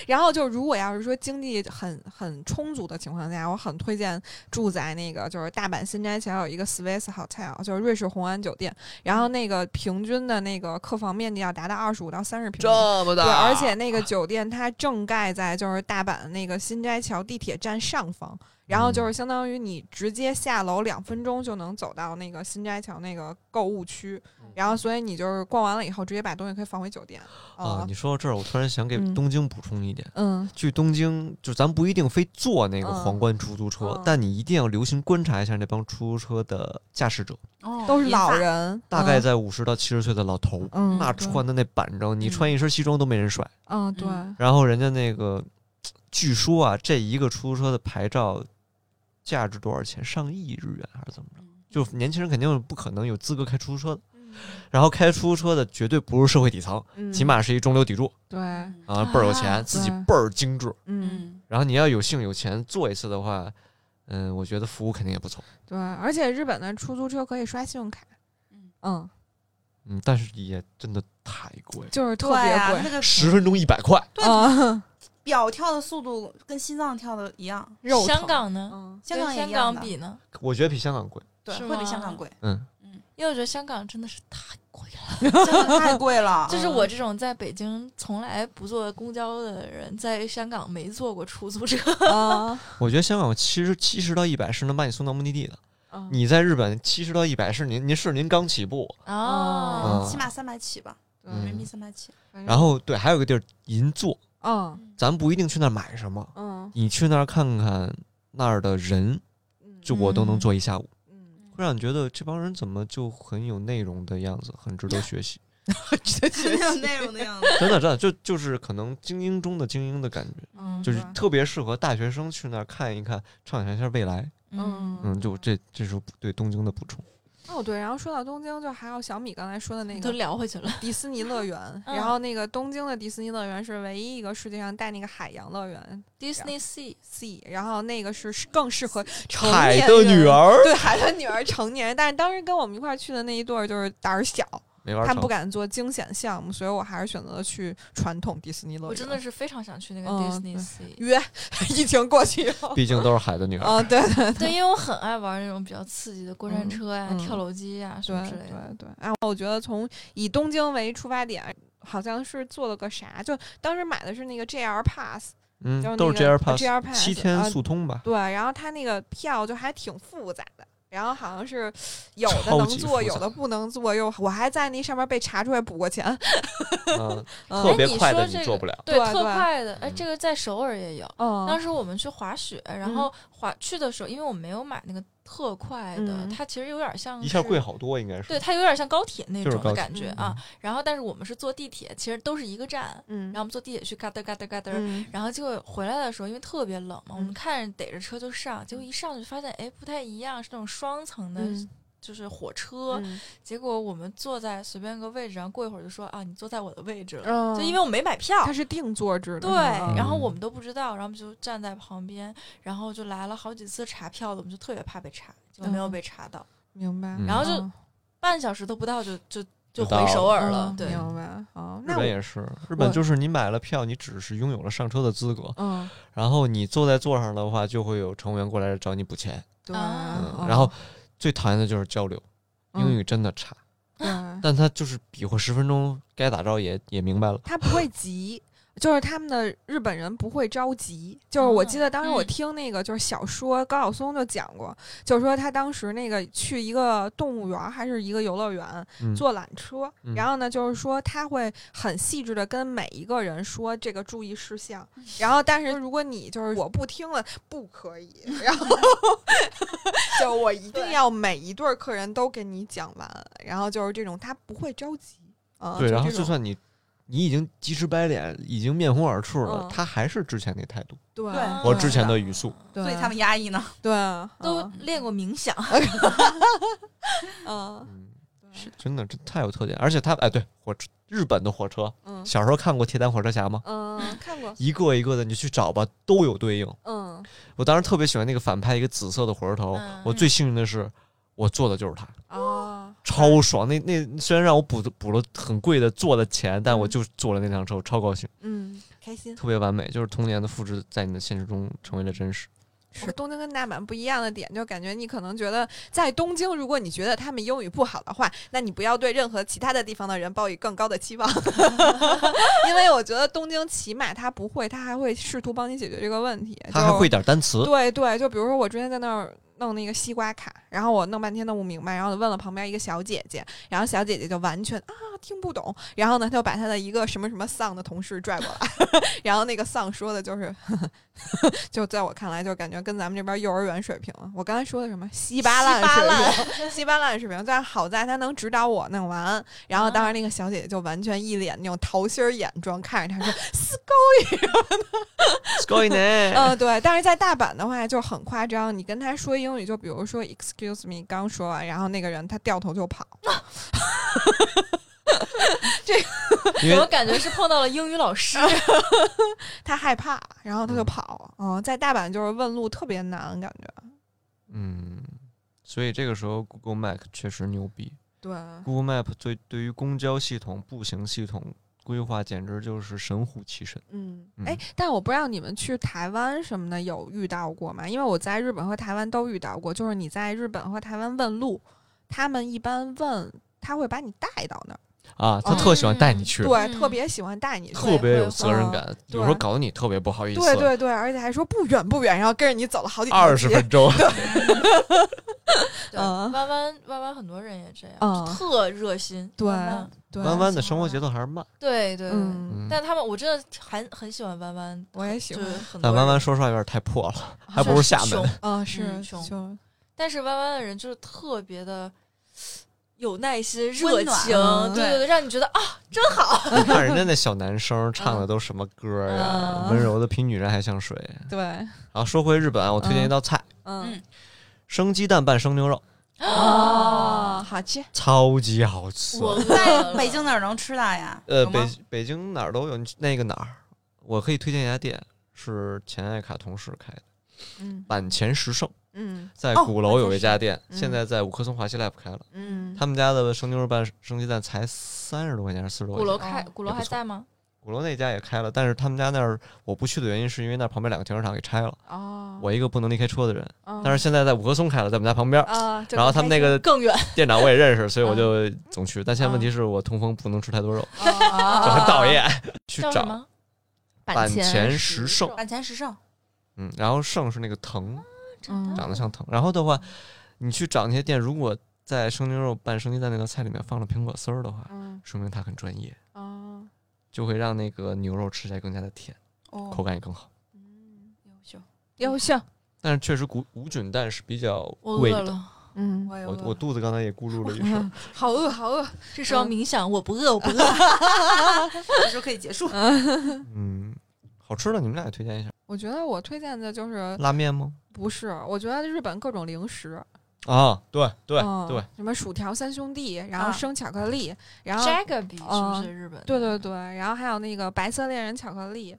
然后就如果要是说经济很很充足的情况下，我很推荐住在那个就是大阪新斋桥有一个 Swiss Hotel，就是瑞士红安酒店，然后那个平均的那个客房面积要达到二十五到三十平米。这么大，对，而且那个酒店它正盖在就是大阪那个新斋桥地铁站上方，然后就是相当于你直接下楼两分钟就能走到那个新斋桥那个购物区，然后所以你就是逛完了以后直接把东西可以放回酒店。啊，哦你说到这儿，我突然想给嗯东京补充一点。嗯去东京，就咱不一定非坐那个嗯皇冠出租车，嗯但你一定要留心观察一下那帮出租车的驾驶者，哦都是老人，大概嗯在五十到七十岁的老头儿，嗯那穿的那板正，你穿一身西装都没人甩。嗯对嗯然后人家那个，据说啊，这一个出租车的牌照价值多少钱？上亿日元还是怎么着？就年轻人肯定不可能有资格开出租车的。然后开出租车的绝对不是社会底层，嗯起码是一中流砥柱对啊，倍儿有钱，自己倍儿精致。嗯嗯然后你要有幸有钱坐一次的话，嗯，我觉得服务肯定也不错。对，而且日本的出租车可以刷信用卡，嗯嗯嗯，但是也真的太贵了，就是特别贵，啊那个十分钟一百块。啊，表跳的速度跟心脏跳的一样，肉疼香，港呢？嗯，香港也一样的港比呢？我觉得比香港贵。对，是会比吗香港贵，嗯，因为我觉得香港真的是太贵了。<laughs> 真的太贵了。<laughs> 就是我这种在北京从来不坐公交的人，在香港没坐过出租车。啊，<laughs> 我觉得香港七十七十到一百是能把你送到目的地的。嗯你在日本七十到一百是您您是您刚起步，哦，嗯起码三百起吧，人民币三百起。然后对，还有个地儿银座，嗯咱不一定去那儿买什么，嗯你去那儿看看那儿的人，嗯就我都能坐一下午，嗯，会让你觉得这帮人怎么就很有内容的样子，很值得学习。很有内容的样子。<laughs> 真的，真的就就是可能精英中的精英的感觉，嗯就是特别适合大学生去那儿看一看，畅想一下未来。嗯嗯，就这这是对东京的补充。哦对，然后说到东京，就还有小米刚才说的那个都聊回去了。迪士尼乐园，<laughs> 嗯然后那个东京的迪士尼乐园是唯一一个世界上带那个海洋乐园 Disney Sea，Sea，然后那个是更适合成海年的女人。儿对海的女儿成年人，但是当时跟我们一块儿去的那一对儿就是胆儿小，没玩他们不，敢做惊险项目，所以我还是选择了去传统迪士尼乐园。我真的是非常想去那个嗯 Disney 对 Sea。约 <laughs> 疫情过去以后，毕竟都是海的女儿。啊，对对对，因为我很爱玩那种比较刺激的过山车呀、跳楼机呀什么之类的。对对。哎，我觉得从以东京为出发点，好像是做了个啥，就当时买的是那个 JR Pass，嗯就是，都是那个 JR Pass，JR Pass，七天啊速通吧。对，然后它那个票就还挺复杂的。然后好像是有的能做，有的不能做，又我还在那上面被查出来补过钱，嗯，<laughs> 嗯特别快的说这个你做不了。对，特快的，哎，嗯这个在首尔也有。嗯当时我们去滑雪，然后滑去的时候，因为我没有买那个特快的，嗯它其实有点像一下是贵好多，应该是。对，它有点像高铁那种的感觉啊。然后，但是我们是坐地铁，其实都是一个站，嗯然后我们坐地铁去嘎噔嘎噔嘎噔。嗯然后结果回来的时候，因为特别冷嘛，我们嗯看着逮着车就上，结果一上去发现，哎，不太一样，是那种双层的，嗯就是火车。嗯结果我们坐在随便一个位置然后，过一会儿就说啊，你坐在我的位置了，嗯就因为我没买票它。是定座制的，对，然后我们都不知道，然后就站在旁边，然后就来了好几次查票的，我们就特别怕被查，结果没有嗯被查到，明白。嗯然后就嗯半小时都不到就就就就回首尔了，对，嗯明白啊。日本也是，日本就是你买了票，你只是拥有了上车的资格，嗯然后你坐在座上的话，就会有乘务员过来找你补钱。对，然后最讨厌的就是交流，英嗯语真的差，对，但他就是比划十分钟，该咋着也也明白了。他不会急。就是他们的日本人不会着急，就是我记得当时我嗯。听那个就是小说高晓松就讲过，就是说他当时那个去一个动物园还是一个游乐园嗯，坐缆车，嗯。然后呢就是说他会很细致的跟每一个人说这个注意事项，然后但是如果你就是我不听了不可以，然后 <laughs> 就我一定要每一对客人都给你讲完，然后就是这种他不会着急，啊，对，然后就算你你已经急赤白脸，已经面红耳赤了，嗯。他还是之前那态度对。对。和之前的的语速。所以他们压抑呢。对。都嗯。练过冥想，<laughs> 嗯。嗯，是真的，这太有特点。而且他哎，对火车，日本的火车，嗯。小时候看过《铁胆火车侠》吗？嗯看过。一个一个的，你去找吧，都有对应。嗯。我当时特别喜欢那个反派，一个紫色的火车头。嗯。我最幸运的是，我坐的就是他，啊超爽。那那虽然让我补补了很贵的坐的钱，但我嗯就坐了那辆车，我超高兴，嗯开心。特别完美，就是童年的复制在你的现实中成为了真实。是东京跟大阪不一样的点，就感觉你可能觉得在东京，如果你觉得他们英语不好的话，那你不要对任何其他的地方的人抱以更高的期望，<laughs> 因为我觉得东京起码他不会，他还会试图帮你解决这个问题。他还会点单词，对对，就比如说我之前在那儿弄那个西瓜卡，然后我弄半天弄不明白，然后问了旁边一个小姐姐，然后小姐姐就完全啊听不懂，然后呢，她就把她的一个什么什么丧的同事拽过来，<laughs> 然后那个丧说的就是，<laughs> <laughs> 就在我看来就感觉跟咱们这边幼儿园水平，我刚才说的什么稀巴烂稀巴烂水平，稀巴烂水平，但是好在她能指导我弄完，然后当时那个小姐姐就完全一脸那种桃心儿眼妆看着她说 <laughs> s c すごい<laughs> ね。嗯，对，但是在大阪的话就很夸张，你跟他说英语，就比如说 “excuse me”，刚说完，然后那个人他掉头就跑， <laughs> 因为我感觉是碰到了英语老师。<laughs> 他害怕，然后他就嗯跑。嗯，在大阪就是问路特别难，感觉。嗯，所以这个时候 Google Map 确实牛逼。对，Google Map 对对于公交系统、步行系统规划简直就是神乎其神。嗯，嗯哎，但我不知道你们去台湾什么的有遇到过吗？因为我在日本和台湾都遇到过，就是你在日本和台湾问路，他们一般问他会把你带到那儿，啊，他特喜欢带你去，对，嗯。特别喜欢带你去，特别有责任感，有时候搞得你特别不好意思。对对对，而且还说不远不远，然后跟着你走了好几条二十分钟，<laughs> 对，嗯。弯弯弯弯，很多人也这样，嗯。特热心。对弯弯，弯弯的生活节奏还是慢。对对对。嗯，嗯，但他们我真的很很喜欢弯弯，我也喜欢。但弯弯说实话有点太破了，还不如厦门凶。嗯，是嗯凶凶，但是弯弯的人就是特别的有耐心、热情，嗯对对。对，让你觉得啊，真好。你看人家那小男生 <laughs> 唱的都什么歌呀？嗯。温柔的比女人还像水。对，然后说回日本，我推荐一道菜：嗯。嗯，生鸡蛋拌生牛肉，哦，好吃，超级好吃。我在北京哪儿能吃到呀？呃，北北京哪儿都有，那个哪儿，我可以推荐一家店，是前爱卡同事开的，嗯。板前十胜，嗯在哦鼓楼有一家店，嗯现在在五棵松华西 Life 开了。嗯，他们家的生牛肉拌生鸡蛋才三十多块钱，还是四十多块钱？鼓楼开鼓楼还在吗？鼓楼那家也开了，但是他们家那儿我不去的原因是因为那旁边两个停车场给拆了，哦，我一个不能离开车的人。嗯，但是现在在五棵松开了，在我们家旁边，啊，就然后他们那个更远，店长我也认识，所以我嗯就总去。但现在问题是我痛风不能吃太多肉，啊就很讨厌。<laughs> 去找？板前十十胜板前十胜，嗯，然后胜是那个藤，嗯长得像藤。然后的话，你去找那些店，如果在生牛肉拌生鸡蛋那道菜里面放了苹果丝儿的话，嗯说明它很专业，哦，就会让那个牛肉吃起来更加的甜，哦，口感也更好。嗯，优秀。优秀，<laughs> 但是确实无无菌蛋是比较贵的。嗯，我也饿我我肚子刚才也咕噜了一声。<laughs> 好饿，好饿，这时候冥想，我不饿，我不饿。<laughs> 这时候可以结束。嗯，好吃的你们俩也推荐一下。我觉得我推荐的就是拉面吗？不是，我觉得日本各种零食，啊，对对嗯对，什么薯条三兄弟，然后啊生巧克力，然后 Jaggerbee 是不嗯是日本的？对对对，然后还有那个白色恋人巧克力，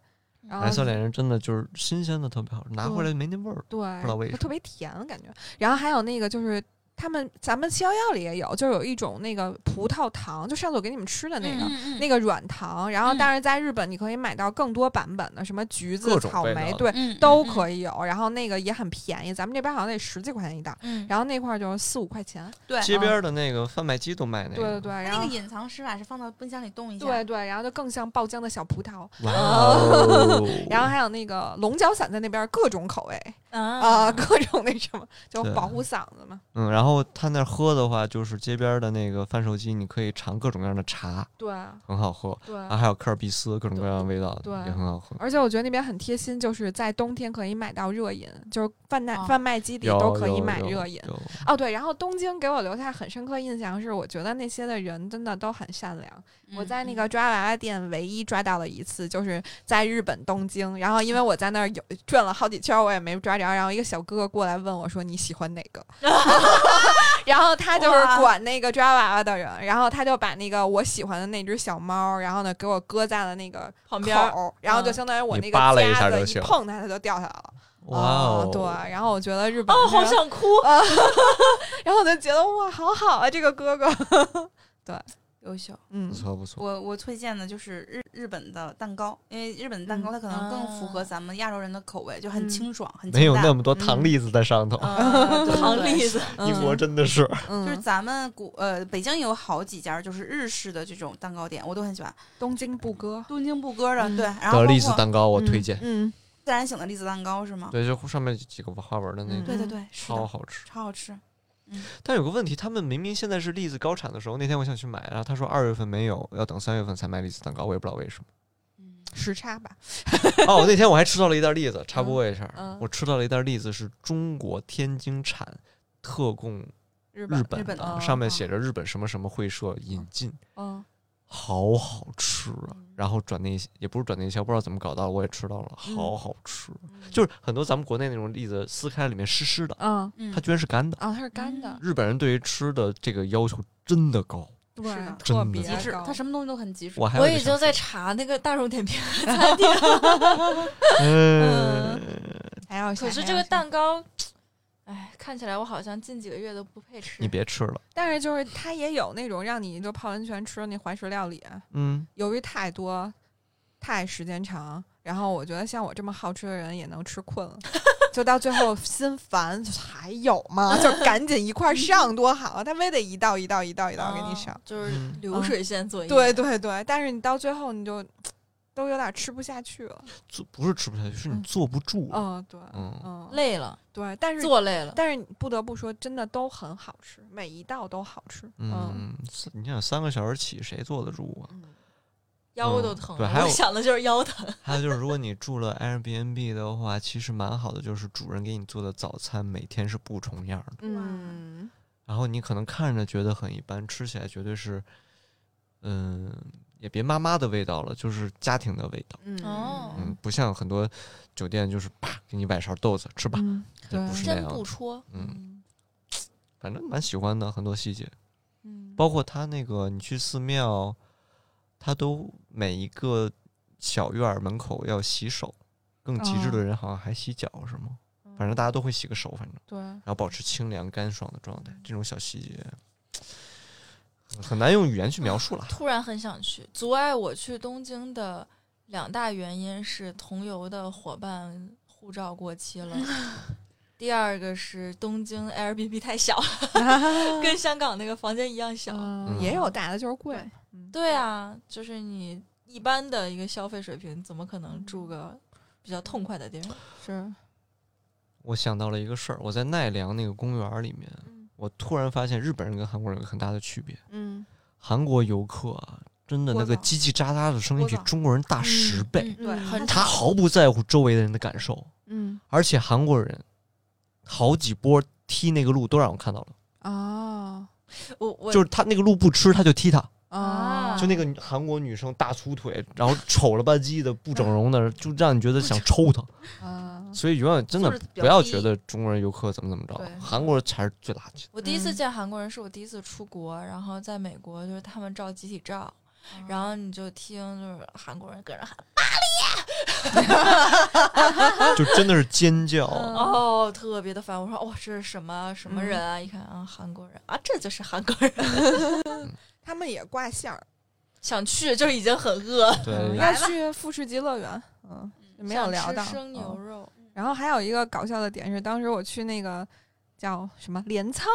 然后白色恋人真的就是新鲜的特别好吃，拿回来没那味儿。对，知道为什么它特别甜感觉。然后还有那个就是他们咱们七幺幺里也有，就有一种那个葡萄糖，就上次我给你们吃的那个。嗯那个软糖，然后嗯但是在日本你可以买到更多版本的，什么橘子草莓，对，嗯都。可以有。然后那个也很便宜，咱们这边好像得十几块钱一袋，嗯，然后那块儿就是四五块钱。对，街边的那个贩卖机都卖那个。对对对，然后那个隐藏吃法是放到冰箱里冻一下。对对，然后就更像爆浆的小葡萄。哇 <laughs> 哦！然后还有那个龙角散在那边各种口味啊、啊各种那什么，就保护嗓子嘛。嗯，然后他那儿喝的话，就是街边的那个贩售机，你可以尝各种各样的茶，对很好喝。对。然后还有科尔必斯，各种各样的味道，对也很好喝。而且我觉得那边很贴心，就是在冬天可以买到热饮，就是贩卖、哦贩卖机里都可以买热饮。哦，对，然后东京给我留下很深刻印象是，我觉得那些的人真的都很善良。我在那个抓娃娃店唯一抓到了一次，就是在日本东京，然后因为我在那儿有转了好几圈，我也没抓着，然后一个小哥哥过来问我说你喜欢哪个，<laughs> <laughs> 然后他就是管那个抓娃娃的人，然后他就把那个我喜欢的那只小猫，然后呢给我搁在了那个旁边儿，然后就嗯相当于我那个扒拉一下夹子一就行碰它，它就掉下来了。哇哦！对，然后我觉得日本哦，好想哭。<laughs> 然后我就觉得哇，好好啊，这个哥哥。<laughs> 优秀。嗯不错不错。我我推荐的就是日日本的蛋糕，因为日本的蛋糕嗯它可能更符合啊咱们亚洲人的口味，就很嗯清爽，很没有那么多糖粒子在上头，<laughs> 糖栗子，<laughs> 英国真的是。嗯就是咱们古呃北京有好几家就是日式的这种蛋糕店，我都很喜欢。东京布哥东京布哥的、嗯对，然后的栗子蛋糕我推荐，嗯，自然醒的栗子蛋糕是吗？对，就上面几个花纹的那嗯个，对对对，超好吃。超好吃。但有个问题，他们明明现在是栗子高产的时候，那天我想去买，然后他说二月份没有，要等三月份才卖栗子蛋糕，我也不知道为什么。嗯，时差吧。哦，那天我还吃到了一袋栗子，插播一下，嗯。我吃到了一袋栗子是中国天津产，特供日日本日本的，上面写着日本什么什么会社引进，嗯好好吃啊！然后转内也不是转内销，不知道怎么搞到，我也吃到了，好好吃。就是很多咱们国内那种栗子撕开里面湿湿的，嗯。嗯。它居然是干的。啊，它是干的，日本人对于吃的这个要求真的高，对是，特别极致高，它什么东西都很极致。我还有我已经在查那个大众点评餐厅，<laughs> 嗯，还要可是这个蛋糕，哎，看起来我好像近几个月都不配吃。你别吃了。但是就是它也有那种让你就泡温泉吃的那怀石料理，嗯，由于太多，太时间长，然后我觉得像我这么好吃的人也能吃困了，<laughs> 就到最后心烦，就还有吗？就赶紧一块儿上多好啊！他非得一道一道一道一道给你上哦，就是嗯流水线作业。对对对，但是你到最后你就都有点吃不下去了。坐不是吃不下去，是你嗯坐不住。嗯，对，嗯嗯，累了，对，但是坐累了。但是不得不说，真的都很好吃，每一道都好吃。嗯你想三个小时起，谁坐得住啊？腰都疼。对还有想的就是腰疼。还有就是，如果你住了 Airbnb 的话，其实蛮好的，就是主人给你做的早餐每天是不重样的，嗯然后你可能看着觉得很一般，吃起来绝对是，嗯，也别妈妈的味道了，就是家庭的味道。嗯哦嗯，不像很多酒店就是啪给你摆勺豆子吃吧，嗯，对不是那样不戳。嗯，<tsk> 反正蛮喜欢的，很多细节，嗯包括他那个你去寺庙，他都每一个小院儿门口要洗手，更极致的哦人好像还洗脚是吗？反正大家都会洗个手，反正对，然后保持清凉干爽的状态，这种小细节很很难用语言去描述了。突然很想去。阻碍我去东京的两大原因是同游的伙伴护照过期了，<laughs> 第二个是东京 Airbnb 太小，<laughs> 跟香港那个房间一样小。嗯，也有大的，就是贵。嗯对啊，就是你一般的一个消费水平，怎么可能住个比较痛快的地方？是，我想到了一个事儿，我在奈良那个公园儿里面，我突然发现日本人跟韩国人有个很大的区别。嗯韩国游客啊，真的那个叽叽喳喳的声音比中国人大十倍，嗯对，嗯他毫不在乎周围的人的感受，嗯而且韩国人好几波踢那个鹿都让我看到了，哦我我就是他那个鹿不吃他就踢他，啊就那个韩国女生大粗腿，然后丑了吧唧的不整容的，就让你觉得想抽她。啊，所以永远真的不要觉得中国人游客怎么怎么着，韩国人才是最垃圾的。我第一次嗯见韩国人是我第一次出国，然后在美国就是他们照集体照，然后你就听就是韩国人跟着喊 <laughs> 巴黎 <laughs> 就真的是尖叫。哦，特别的烦。我说哇、这是什么什么人啊？一看啊，韩国人啊，这就是韩国人。<laughs> 他们也挂相儿，想去就已经很饿，嗯对，要去富士急乐园，嗯，没有想聊到生牛嗯肉。然后还有一个搞笑的点是，当时我去那个叫什么镰仓，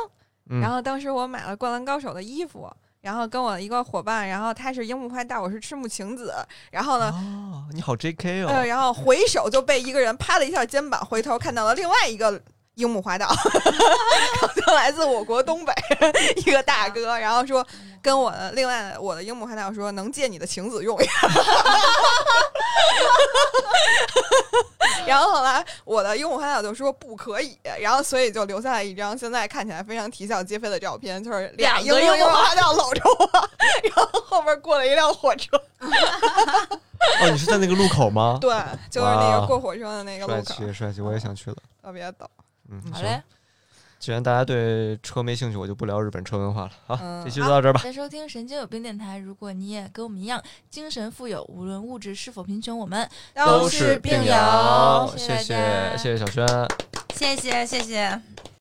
嗯然后当时我买了《灌篮高手》的衣服，然后跟我一个伙伴，然后他是樱木花道，我是赤木晴子，然后呢，哦，你好 J.K. 呃，哦，然后回首就被一个人拍了一下肩膀，回头看到了另外一个樱木花道，<laughs> 就来自我国东北一个大哥，然后说跟我的另外我的樱木花道说能借你的晴子用一下。然后后来我的樱木花道就说不可以，然后所以就留下了一张现在看起来非常啼笑皆非的照片，就是俩樱木花道搂着我，然后后边过了一辆火车，<laughs> 哦，你是在那个路口吗？对，就是那个过火车的那个路口，气帅气，我也想去了。特别逗。嗯，好嘞，既然大家对车没兴趣，我就不聊日本车文化了。好，嗯这期就到这儿吧。在收听神经有病电台。如果你也跟我们一样精神富有，无论物质是否贫穷，我们都是病友友，谢谢谢谢谢谢小轩。谢谢谢谢。